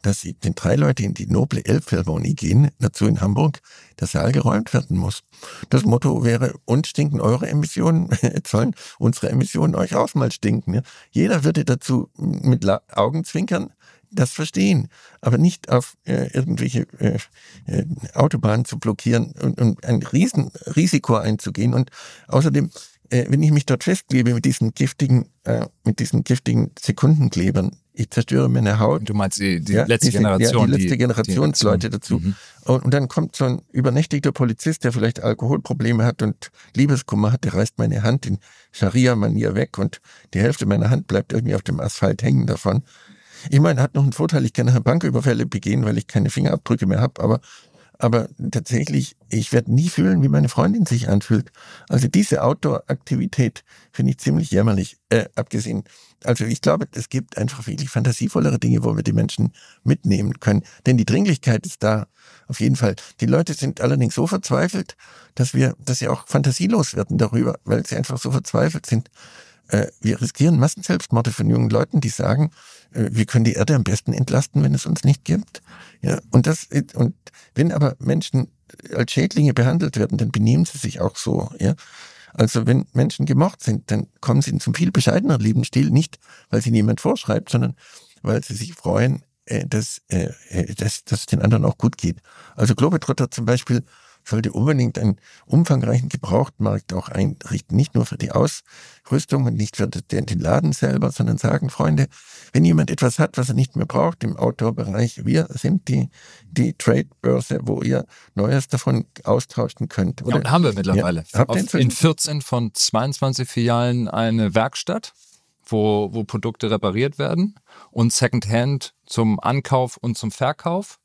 dass sie den drei Leute in die noble Elbphilharmonie gehen, dazu in Hamburg, der Saal geräumt werden muss. Das Motto wäre, uns stinken eure Emissionen, jetzt sollen unsere Emissionen euch auch mal stinken. Ja. Jeder würde dazu mit Augenzwinkern das verstehen, aber nicht auf äh, irgendwelche äh, äh, Autobahnen zu blockieren und, und ein Riesenrisiko einzugehen. Und außerdem äh, wenn ich mich dort festklebe mit diesen giftigen, äh, mit diesen giftigen Sekundenklebern, ich zerstöre meine Haut. Du meinst die, die ja, letzte diese, Generation? Ja, die letzte Generationsleute dazu. Mhm. Und, und, dann kommt so ein übernächtigter Polizist, der vielleicht Alkoholprobleme hat und Liebeskummer hat, der reißt meine Hand in Scharia-Manier weg und die Hälfte meiner Hand bleibt irgendwie auf dem Asphalt hängen davon. Ich meine, hat noch einen Vorteil, ich kann Banküberfälle begehen, weil ich keine Fingerabdrücke mehr habe, aber aber tatsächlich, ich werde nie fühlen, wie meine Freundin sich anfühlt. Also diese Outdoor-Aktivität finde ich ziemlich jämmerlich, äh, abgesehen. Also ich glaube, es gibt einfach wirklich fantasievollere Dinge, wo wir die Menschen mitnehmen können. Denn die Dringlichkeit ist da, auf jeden Fall. Die Leute sind allerdings so verzweifelt, dass wir, dass sie auch fantasielos werden darüber, weil sie einfach so verzweifelt sind. Äh, wir riskieren Massenselbstmorde von jungen Leuten, die sagen, äh, wir können die Erde am besten entlasten, wenn es uns nicht gibt. Ja, und das, und wenn aber Menschen als Schädlinge behandelt werden, dann benehmen sie sich auch so, ja. Also wenn Menschen gemocht sind, dann kommen sie zum viel bescheideneren Lebensstil, nicht weil sie niemand vorschreibt, sondern weil sie sich freuen, äh, dass, dass, dass es den anderen auch gut geht. Also Globetrotter zum Beispiel sollte unbedingt einen umfangreichen Gebrauchtmarkt auch einrichten. Nicht nur für die Ausrüstung und nicht für den Laden selber, sondern sagen, Freunde, wenn jemand etwas hat, was er nicht mehr braucht im Outdoor-Bereich, wir sind die, die Trade-Börse, wo ihr Neues davon austauschen könnt. Oder? Ja, haben wir mittlerweile. Ja, Auf, in 14 von 22 Filialen eine Werkstatt wo, wo Produkte repariert werden und Secondhand zum Ankauf und zum Verkauf.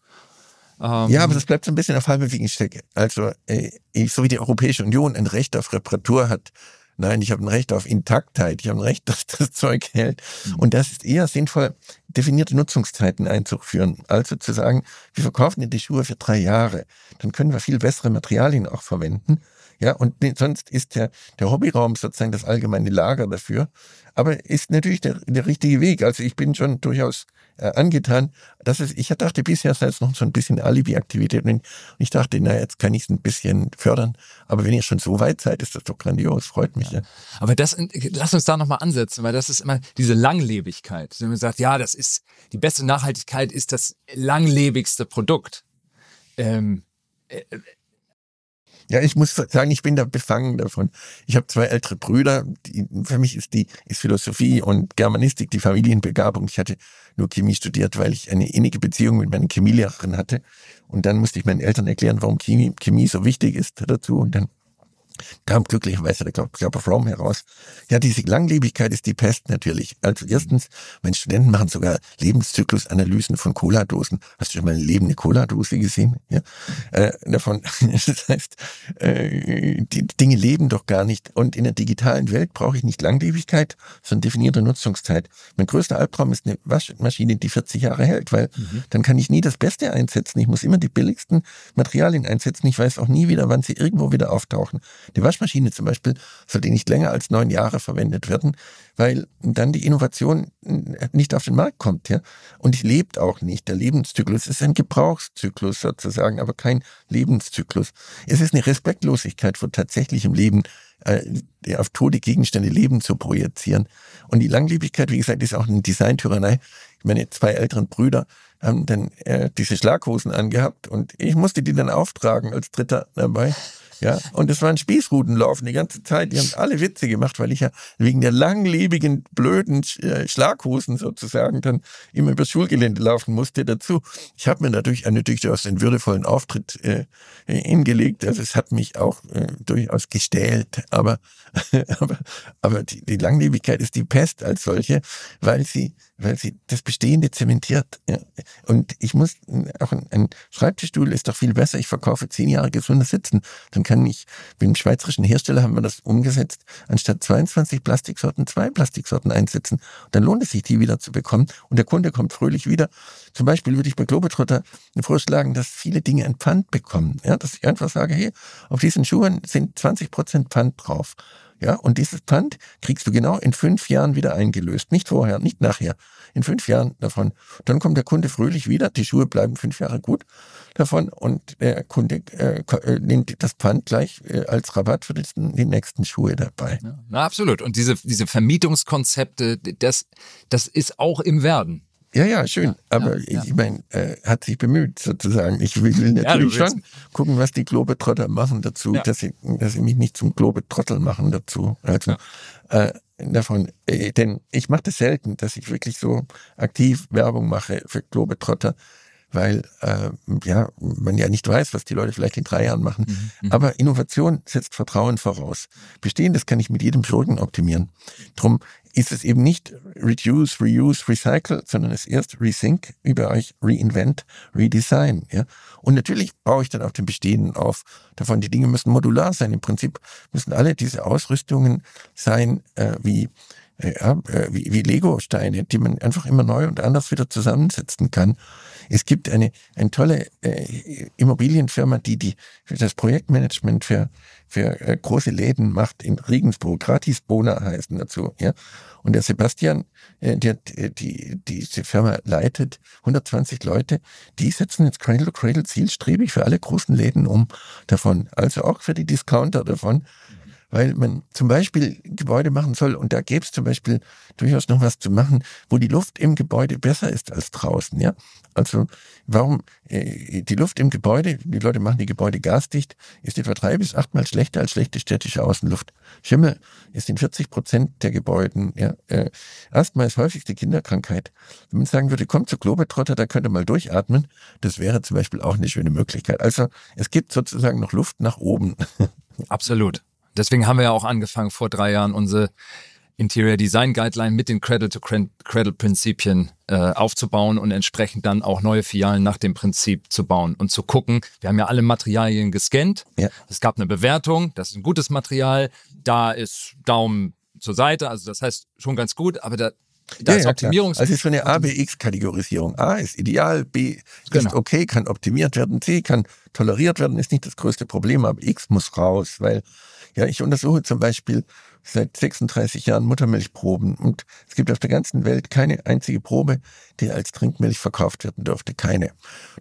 Ähm, ja, aber das bleibt so ein bisschen auf halbe Wegen stecken. Also, äh, so wie die Europäische Union ein Recht auf Reparatur hat, Nein, ich habe ein Recht auf Intaktheit. Ich habe ein Recht, dass das Zeug hält. Mhm. Und das ist eher sinnvoll, definierte Nutzungszeiten einzuführen. Also zu sagen, wir verkaufen dir die Schuhe für drei Jahre. Dann können wir viel bessere Materialien auch verwenden. Ja, und sonst ist der, der Hobbyraum sozusagen das allgemeine Lager dafür. Aber ist natürlich der, der richtige Weg. Also ich bin schon durchaus äh, angetan. Das ist, ich dachte bisher sei es noch so ein bisschen Alibi-Aktivität und ich dachte, na jetzt kann ich es ein bisschen fördern. Aber wenn ihr schon so weit seid, ist das doch grandios, freut mich. Ja. ja. Aber das, lass uns da nochmal ansetzen, weil das ist immer diese Langlebigkeit. Wenn man sagt, ja, das ist, die beste Nachhaltigkeit ist das langlebigste Produkt. Ähm, äh, ja, ich muss sagen, ich bin da befangen davon. Ich habe zwei ältere Brüder. Die, für mich ist die ist Philosophie und Germanistik die Familienbegabung. Ich hatte nur Chemie studiert, weil ich eine innige Beziehung mit meiner Chemielehrerin hatte. Und dann musste ich meinen Eltern erklären, warum Chemie, Chemie so wichtig ist dazu. Und dann kam glücklicherweise der Körper Fromm heraus. Ja, diese Langlebigkeit ist die Pest natürlich. Also erstens, meine Studenten machen sogar Lebenszyklusanalysen von Cola-Dosen. Hast du schon mal eine lebende Cola-Dose gesehen? Ja, äh, davon. das heißt, äh, die Dinge leben doch gar nicht. Und in der digitalen Welt brauche ich nicht Langlebigkeit, sondern definierte Nutzungszeit. Mein größter Albtraum ist eine Waschmaschine, die 40 Jahre hält, weil mhm. dann kann ich nie das Beste einsetzen. Ich muss immer die billigsten Materialien einsetzen. Ich weiß auch nie wieder, wann sie irgendwo wieder auftauchen. Die Waschmaschine zum Beispiel sollte nicht länger als neun Jahre verwendet werden, weil dann die Innovation nicht auf den Markt kommt. Ja? Und die lebt auch nicht. Der Lebenszyklus ist ein Gebrauchszyklus sozusagen, aber kein Lebenszyklus. Es ist eine Respektlosigkeit vor tatsächlichem Leben, äh, auf tote Gegenstände Leben zu projizieren. Und die Langlebigkeit, wie gesagt, ist auch eine Designtyrannei. Meine zwei älteren Brüder haben dann äh, diese Schlaghosen angehabt und ich musste die dann auftragen als Dritter dabei. Ja, und es waren Spießrutenlaufen die ganze Zeit. Die haben alle Witze gemacht, weil ich ja wegen der langlebigen, blöden äh, Schlaghosen sozusagen dann immer übers Schulgelände laufen musste dazu. Ich habe mir dadurch einen durchaus einen würdevollen Auftritt äh, hingelegt. Also es hat mich auch äh, durchaus gestählt. Aber, aber, aber die, die Langlebigkeit ist die Pest als solche, weil sie weil sie das Bestehende zementiert. Ja. Und ich muss, auch ein, ein Schreibtischstuhl ist doch viel besser. Ich verkaufe zehn Jahre gesundes Sitzen. Dann kann ich, mit dem schweizerischen Hersteller haben wir das umgesetzt, anstatt 22 Plastiksorten zwei Plastiksorten einsetzen. Und dann lohnt es sich, die wieder zu bekommen. Und der Kunde kommt fröhlich wieder. Zum Beispiel würde ich bei Globetrotter vorschlagen, dass viele Dinge ein Pfand bekommen. Ja, dass ich einfach sage, hey, auf diesen Schuhen sind 20 Prozent Pfand drauf. Ja, und dieses Pfand kriegst du genau in fünf Jahren wieder eingelöst. Nicht vorher, nicht nachher. In fünf Jahren davon. Dann kommt der Kunde fröhlich wieder. Die Schuhe bleiben fünf Jahre gut davon und der Kunde äh, äh nimmt das Pfand gleich äh, als Rabatt für die, nächsten Schuhe dabei. Ja, na, absolut. Und diese, diese Vermietungskonzepte, das, das ist auch im Werden. Ja, ja, schön. Aber ja, ich meine, äh, hat sich bemüht sozusagen. Ich will, natürlich schon gucken, was die Globetrotter machen dazu, dass, sie, dass sie mich nicht zum Globetrottel machen dazu. Also äh, davon, äh, denn ich mache das selten, dass ich wirklich so aktiv Werbung mache für Globetrotter weil äh, ja man ja nicht weiß, was die Leute vielleicht in drei Jahren machen. Mhm, mhm. Aber Innovation setzt Vertrauen voraus. Bestehendes kann ich mit jedem Schurken optimieren. Drum ist es eben nicht Reduce, Reuse, Recycle, sondern es ist erst Rethink, über euch Reinvent, Redesign. Ja? Und natürlich baue ich dann auf dem Bestehenden auf. Davon die Dinge müssen modular sein. Im Prinzip müssen alle diese Ausrüstungen sein, äh, wie ja, äh, wie, wie Lego-Steine, die man einfach immer neu und anders wieder zusammensetzen kann. Es gibt eine, eine tolle äh, Immobilienfirma, die, die das Projektmanagement für, für äh, große Läden macht in Regensburg. Gratis Bona heißen dazu. Ja? Und der Sebastian, äh, der die, diese Firma leitet, 120 Leute, die setzen jetzt Cradle to Cradle zielstrebig für alle großen Läden um davon. Also auch für die Discounter davon weil man zum Beispiel Gebäude machen soll und da gäbe es zum Beispiel durchaus noch was zu machen, wo die Luft im Gebäude besser ist als draußen. Ja, also warum äh, die Luft im Gebäude? Die Leute machen die Gebäude gasdicht, ist etwa drei bis achtmal schlechter als schlechte städtische Außenluft. Schimmel ist in 40 Prozent der Gebäuden. Ja, äh, Asthma ist häufigste Kinderkrankheit. Wenn man sagen würde, kommt zu Globetrotter, da könnte mal durchatmen, das wäre zum Beispiel auch eine schöne Möglichkeit. Also es gibt sozusagen noch Luft nach oben. Absolut. Deswegen haben wir ja auch angefangen vor drei Jahren unsere Interior Design Guideline mit den Cradle-to-Cradle-Prinzipien äh, aufzubauen und entsprechend dann auch neue Filialen nach dem Prinzip zu bauen und zu gucken. Wir haben ja alle Materialien gescannt. Ja. Es gab eine Bewertung, das ist ein gutes Material. Da ist Daumen zur Seite, also das heißt schon ganz gut, aber da, da ja, ist Optimierungs. Ja, also es ist so eine A-B-X-Kategorisierung. A ist ideal, B ist genau. okay, kann optimiert werden, C kann toleriert werden, ist nicht das größte Problem, aber X muss raus, weil ja, ich untersuche zum Beispiel seit 36 Jahren Muttermilchproben und es gibt auf der ganzen Welt keine einzige Probe, die als Trinkmilch verkauft werden dürfte. Keine.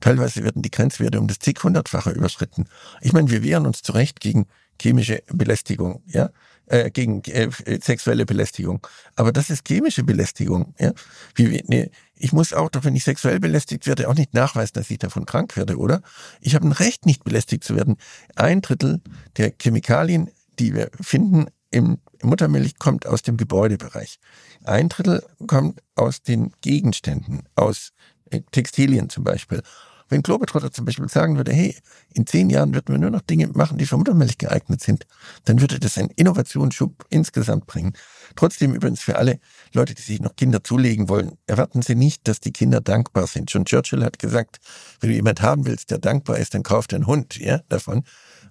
Teilweise werden die Grenzwerte um das zig hundertfache überschritten. Ich meine, wir wehren uns zurecht gegen chemische Belästigung, ja, äh, gegen äh, sexuelle Belästigung. Aber das ist chemische Belästigung, ja. Wie, nee, ich muss auch, doch wenn ich sexuell belästigt werde, auch nicht nachweisen, dass ich davon krank werde, oder? Ich habe ein Recht, nicht belästigt zu werden. Ein Drittel der Chemikalien, die wir finden im Muttermilch, kommt aus dem Gebäudebereich. Ein Drittel kommt aus den Gegenständen, aus äh, Textilien zum Beispiel. Wenn Globetrotter zum Beispiel sagen würde, hey, in zehn Jahren würden wir nur noch Dinge machen, die für Muttermilch geeignet sind, dann würde das einen Innovationsschub insgesamt bringen. Trotzdem übrigens für alle Leute, die sich noch Kinder zulegen wollen, erwarten Sie nicht, dass die Kinder dankbar sind. Schon Churchill hat gesagt, wenn du jemand haben willst, der dankbar ist, dann kauf dir einen Hund, ja, davon.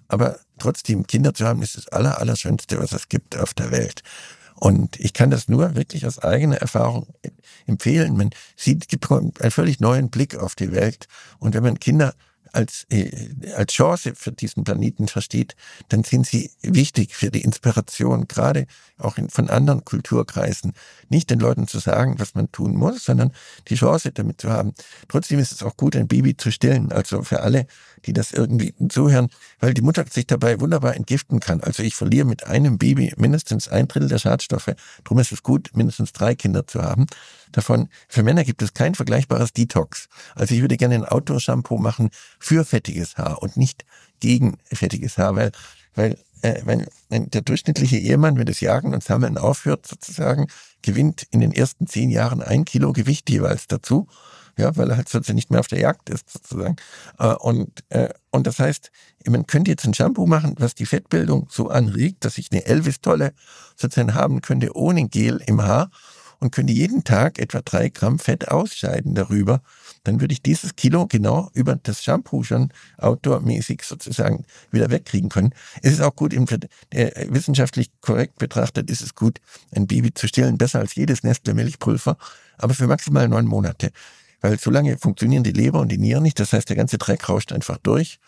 Aber trotzdem, Kinder zu haben, ist das aller, Allerschönste, was es gibt auf der Welt. Und ich kann das nur wirklich aus eigener Erfahrung empfehlen. Man sieht, einen völlig neuen Blick auf die Welt. Und wenn man Kinder als, äh, als Chance für diesen Planeten versteht, dann sind sie wichtig für die Inspiration, gerade auch in, von anderen Kulturkreisen. Nicht den Leuten zu sagen, was man tun muss, sondern die Chance damit zu haben. Trotzdem ist es auch gut, ein Baby zu stillen. Also für alle, die das irgendwie zuhören, weil die Mutter sich dabei wunderbar entgiften kann. Also ich verliere mit einem Baby mindestens ein Drittel der Schadstoffe. Darum ist es gut, mindestens drei Kinder zu haben. Davon, für Männer gibt es kein vergleichbares Detox. Also ich würde gerne ein Outdoor-Shampoo machen für fettiges Haar und nicht gegen fettiges Haar, weil, weil äh, wenn, wenn der durchschnittliche Ehemann, wenn das Jagen und Sammeln aufhört, sozusagen, gewinnt in den ersten zehn Jahren ein Kilo Gewicht jeweils dazu ja, weil er halt sozusagen nicht mehr auf der Jagd ist, sozusagen. Äh, und, äh, und das heißt, man könnte jetzt ein Shampoo machen, was die Fettbildung so anregt, dass ich eine Elvis-Tolle sozusagen haben könnte ohne Gel im Haar und könnte jeden Tag etwa drei Gramm Fett ausscheiden darüber, dann würde ich dieses Kilo genau über das Shampoo schon outdoormäßig sozusagen wieder wegkriegen können. Es ist auch gut, im, äh, wissenschaftlich korrekt betrachtet, ist es gut, ein Baby zu stillen, besser als jedes Nestle Milchpulver, aber für maximal neun Monate weil so lange funktionieren die Leber und die Nieren nicht. Das heißt, der ganze Dreck rauscht einfach durch.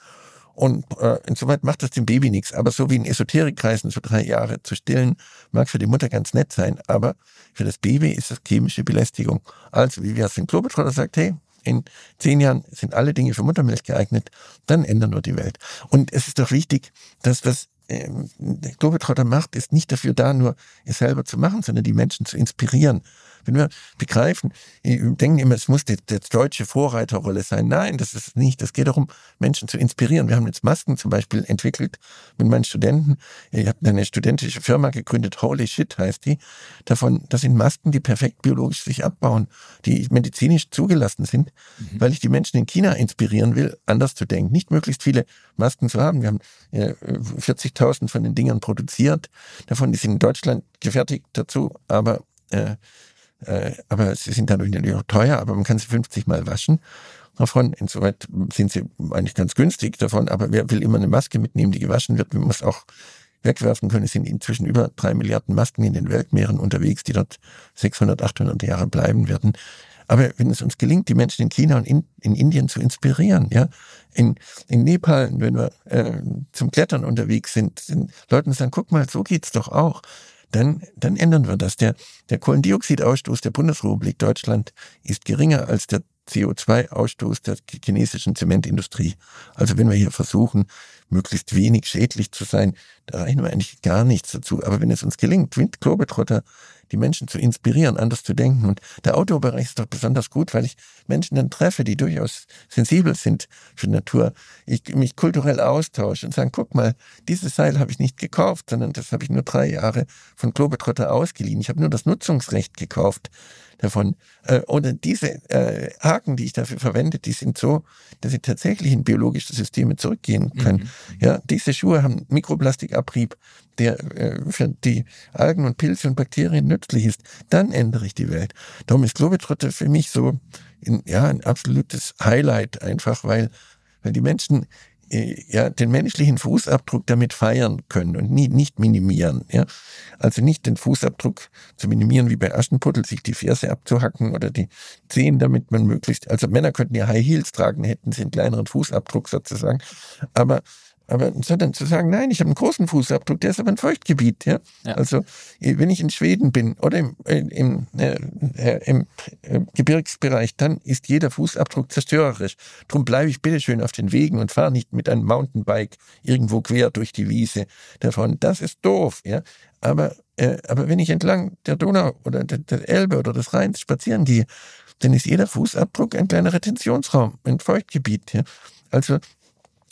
Und äh, insoweit macht das dem Baby nichts. Aber so wie in Esoterikkreisen so drei Jahre zu stillen, mag für die Mutter ganz nett sein. Aber für das Baby ist das chemische Belästigung. Also, wie wir es in Globetrotter sagt, hey, in zehn Jahren sind alle Dinge für Muttermilch geeignet, dann ändern wir die Welt. Und es ist doch wichtig, dass was äh, der Globetrotter macht, ist nicht dafür da, nur es selber zu machen, sondern die Menschen zu inspirieren. Wenn wir begreifen, wir denken immer, es muss die, die deutsche Vorreiterrolle sein. Nein, das ist es nicht. Es geht darum, Menschen zu inspirieren. Wir haben jetzt Masken zum Beispiel entwickelt mit meinen Studenten. Ich habe eine studentische Firma gegründet, Holy Shit heißt die. Davon, das sind Masken, die perfekt biologisch sich abbauen, die medizinisch zugelassen sind, mhm. weil ich die Menschen in China inspirieren will, anders zu denken. Nicht möglichst viele Masken zu haben. Wir haben äh, 40.000 von den Dingern produziert. Davon die sind in Deutschland gefertigt dazu, aber äh, äh, aber sie sind dann natürlich auch teuer, aber man kann sie 50 Mal waschen davon. Insoweit sind sie eigentlich ganz günstig davon, aber wer will immer eine Maske mitnehmen, die gewaschen wird, man muss auch wegwerfen können. Es sind inzwischen über drei Milliarden Masken in den Weltmeeren unterwegs, die dort 600, 800 Jahre bleiben werden. Aber wenn es uns gelingt, die Menschen in China und in, in Indien zu inspirieren, ja, in, in Nepal, wenn wir äh, zum Klettern unterwegs sind, sind Leuten sagen, guck mal, so geht's doch auch dann, dann ändern wir das. Der, der Kohlendioxidausstoß der Bundesrepublik Deutschland ist geringer als der CO2-Ausstoß der chinesischen Zementindustrie. Also wenn wir hier versuchen, möglichst wenig schädlich zu sein, da reichen wir eigentlich gar nichts dazu. Aber wenn es uns gelingt, Wind Globetrotter die Menschen zu inspirieren, anders zu denken. Und der Outdoor-Bereich ist doch besonders gut, weil ich Menschen dann treffe, die durchaus sensibel sind für Natur. Ich mich kulturell austausche und sagen, guck mal, dieses Seil habe ich nicht gekauft, sondern das habe ich nur drei Jahre von Globetrotter ausgeliehen. Ich habe nur das Nutzungsrecht gekauft davon. Äh, oder diese äh, Haken, die ich dafür verwende, die sind so, dass sie tatsächlich in biologische Systeme zurückgehen können. Mhm. Ja, diese Schuhe haben Mikroplastikabrieb der äh, für die Algen und Pilze und Bakterien nützlich ist, dann ändere ich die Welt. Darum ist Globetrotter für mich so in, ja, ein absolutes Highlight einfach, weil, weil die Menschen äh, ja, den menschlichen Fußabdruck damit feiern können und nie, nicht minimieren. Ja? Also nicht den Fußabdruck zu minimieren, wie bei Aschenputtel, sich die Ferse abzuhacken oder die Zehen, damit man möglichst, also Männer könnten ja High Heels tragen, hätten sie einen kleineren Fußabdruck sozusagen. Aber aber sondern zu sagen, nein, ich habe einen großen Fußabdruck, der ist aber ein Feuchtgebiet. Ja? ja. Also wenn ich in Schweden bin oder im, äh, im, äh, äh, im äh, Gebirgsbereich, dann ist jeder Fußabdruck zerstörerisch. Drum bleibe ich bitteschön auf den Wegen und fahre nicht mit einem Mountainbike irgendwo quer durch die Wiese davon. Das ist doof. Ja? Aber, äh, aber wenn ich entlang der Donau oder der, der Elbe oder des Rheins spazieren gehe, dann ist jeder Fußabdruck ein kleiner Retentionsraum, ein Feuchtgebiet. Ja? Also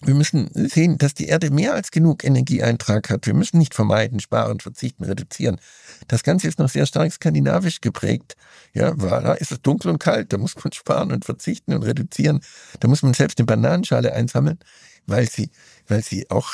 wir müssen sehen, dass die Erde mehr als genug Energieeintrag hat. Wir müssen nicht vermeiden, sparen, verzichten, reduzieren. Das Ganze ist noch sehr stark skandinavisch geprägt. Ja, da ist es dunkel und kalt, da muss man sparen und verzichten und reduzieren. Da muss man selbst eine Bananenschale einsammeln, weil sie weil sie auch,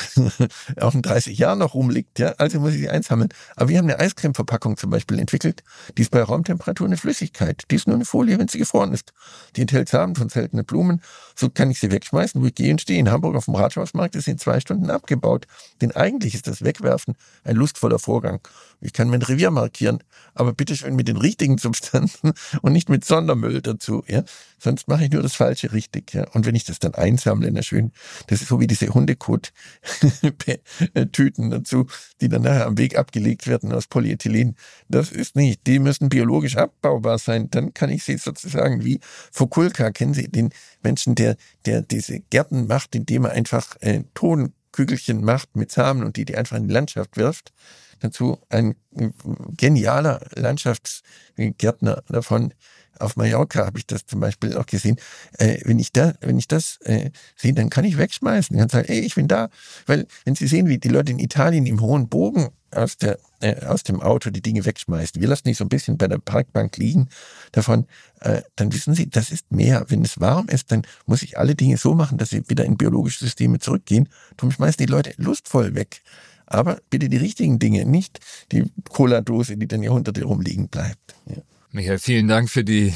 auch in 30 Jahren noch rumliegt. Ja? Also muss ich sie einsammeln. Aber wir haben eine Eiscreme-Verpackung zum Beispiel entwickelt. Die ist bei Raumtemperatur eine Flüssigkeit. Die ist nur eine Folie, wenn sie gefroren ist. Die enthält Samen von seltenen Blumen. So kann ich sie wegschmeißen, wo ich gehe und stehe. In Hamburg auf dem Rathausmarkt ist sie in zwei Stunden abgebaut. Denn eigentlich ist das Wegwerfen ein lustvoller Vorgang. Ich kann mein Revier markieren, aber bitte schön mit den richtigen Substanzen und nicht mit Sondermüll dazu. Ja? Sonst mache ich nur das Falsche richtig. Ja? Und wenn ich das dann einsammle, na schön, das ist so wie diese Hunde Tüten dazu, die dann nachher am Weg abgelegt werden aus Polyethylen. Das ist nicht. Die müssen biologisch abbaubar sein. Dann kann ich sie sozusagen wie Fokulka, kennen Sie den Menschen, der, der diese Gärten macht, indem er einfach äh, Tonkügelchen macht mit Samen und die, die einfach in die Landschaft wirft. Dazu ein genialer Landschaftsgärtner davon, auf Mallorca habe ich das zum Beispiel auch gesehen. Äh, wenn ich da, wenn ich das äh, sehe, dann kann ich wegschmeißen. Ich kann sagen, ey, ich bin da. Weil, wenn Sie sehen, wie die Leute in Italien im hohen Bogen aus, der, äh, aus dem Auto die Dinge wegschmeißen. Wir lassen die so ein bisschen bei der Parkbank liegen davon. Äh, dann wissen Sie, das ist mehr. Wenn es warm ist, dann muss ich alle Dinge so machen, dass sie wieder in biologische Systeme zurückgehen. Darum schmeißen die Leute lustvoll weg. Aber bitte die richtigen Dinge, nicht die Cola-Dose, die dann Jahrhunderte rumliegen bleibt. Ja. Michael, vielen Dank für die,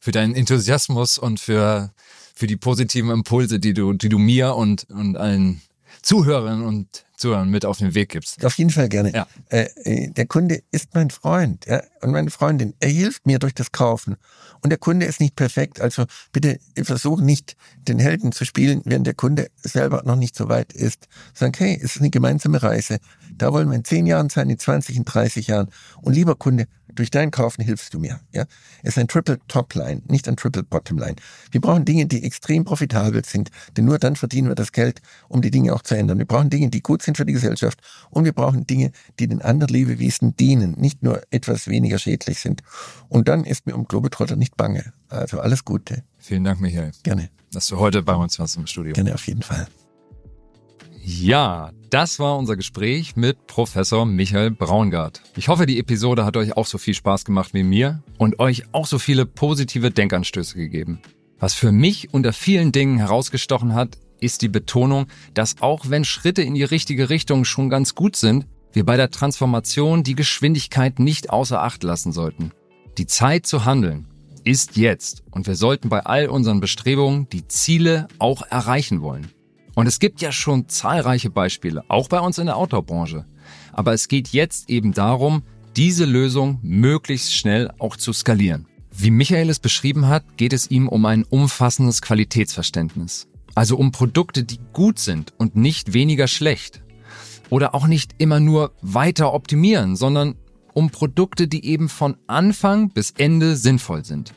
für deinen Enthusiasmus und für, für die positiven Impulse, die du, die du mir und, und allen Zuhörerinnen und Zuhörern mit auf den Weg gibst. Auf jeden Fall gerne. Ja. Äh, äh, der Kunde ist mein Freund ja, und meine Freundin. Er hilft mir durch das Kaufen. Und der Kunde ist nicht perfekt. Also bitte versuch nicht, den Helden zu spielen, während der Kunde selber noch nicht so weit ist. Sag, hey, es ist eine gemeinsame Reise. Da wollen wir in zehn Jahren sein, in 20, in 30 Jahren. Und lieber Kunde, durch dein Kaufen hilfst du mir. Ja? Es ist ein Triple Top Line, nicht ein Triple Bottom Line. Wir brauchen Dinge, die extrem profitabel sind, denn nur dann verdienen wir das Geld, um die Dinge auch zu ändern. Wir brauchen Dinge, die gut sind für die Gesellschaft und wir brauchen Dinge, die den anderen Lebewesen dienen, nicht nur etwas weniger schädlich sind. Und dann ist mir um Globetrotter nicht bange. Also alles Gute. Vielen Dank, Michael. Gerne. Dass du heute bei uns warst im Studio. Gerne, auf jeden Fall. Ja, das war unser Gespräch mit Professor Michael Braungart. Ich hoffe, die Episode hat euch auch so viel Spaß gemacht wie mir und euch auch so viele positive Denkanstöße gegeben. Was für mich unter vielen Dingen herausgestochen hat, ist die Betonung, dass auch wenn Schritte in die richtige Richtung schon ganz gut sind, wir bei der Transformation die Geschwindigkeit nicht außer Acht lassen sollten. Die Zeit zu handeln ist jetzt und wir sollten bei all unseren Bestrebungen die Ziele auch erreichen wollen. Und es gibt ja schon zahlreiche Beispiele, auch bei uns in der Outdoor-Branche. Aber es geht jetzt eben darum, diese Lösung möglichst schnell auch zu skalieren. Wie Michael es beschrieben hat, geht es ihm um ein umfassendes Qualitätsverständnis. Also um Produkte, die gut sind und nicht weniger schlecht. Oder auch nicht immer nur weiter optimieren, sondern um Produkte, die eben von Anfang bis Ende sinnvoll sind.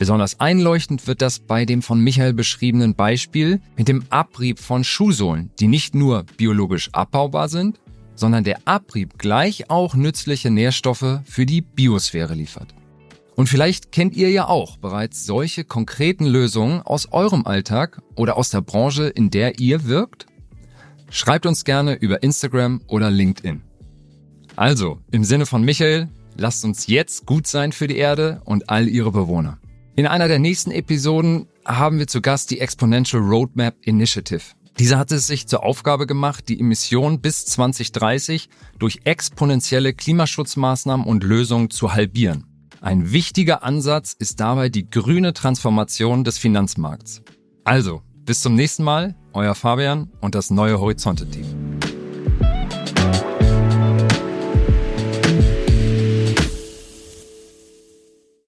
Besonders einleuchtend wird das bei dem von Michael beschriebenen Beispiel mit dem Abrieb von Schuhsohlen, die nicht nur biologisch abbaubar sind, sondern der Abrieb gleich auch nützliche Nährstoffe für die Biosphäre liefert. Und vielleicht kennt ihr ja auch bereits solche konkreten Lösungen aus eurem Alltag oder aus der Branche, in der ihr wirkt? Schreibt uns gerne über Instagram oder LinkedIn. Also, im Sinne von Michael, lasst uns jetzt gut sein für die Erde und all ihre Bewohner. In einer der nächsten Episoden haben wir zu Gast die Exponential Roadmap Initiative. Dieser hatte es sich zur Aufgabe gemacht, die Emissionen bis 2030 durch exponentielle Klimaschutzmaßnahmen und Lösungen zu halbieren. Ein wichtiger Ansatz ist dabei die grüne Transformation des Finanzmarkts. Also, bis zum nächsten Mal, euer Fabian und das neue Horizonte-Team.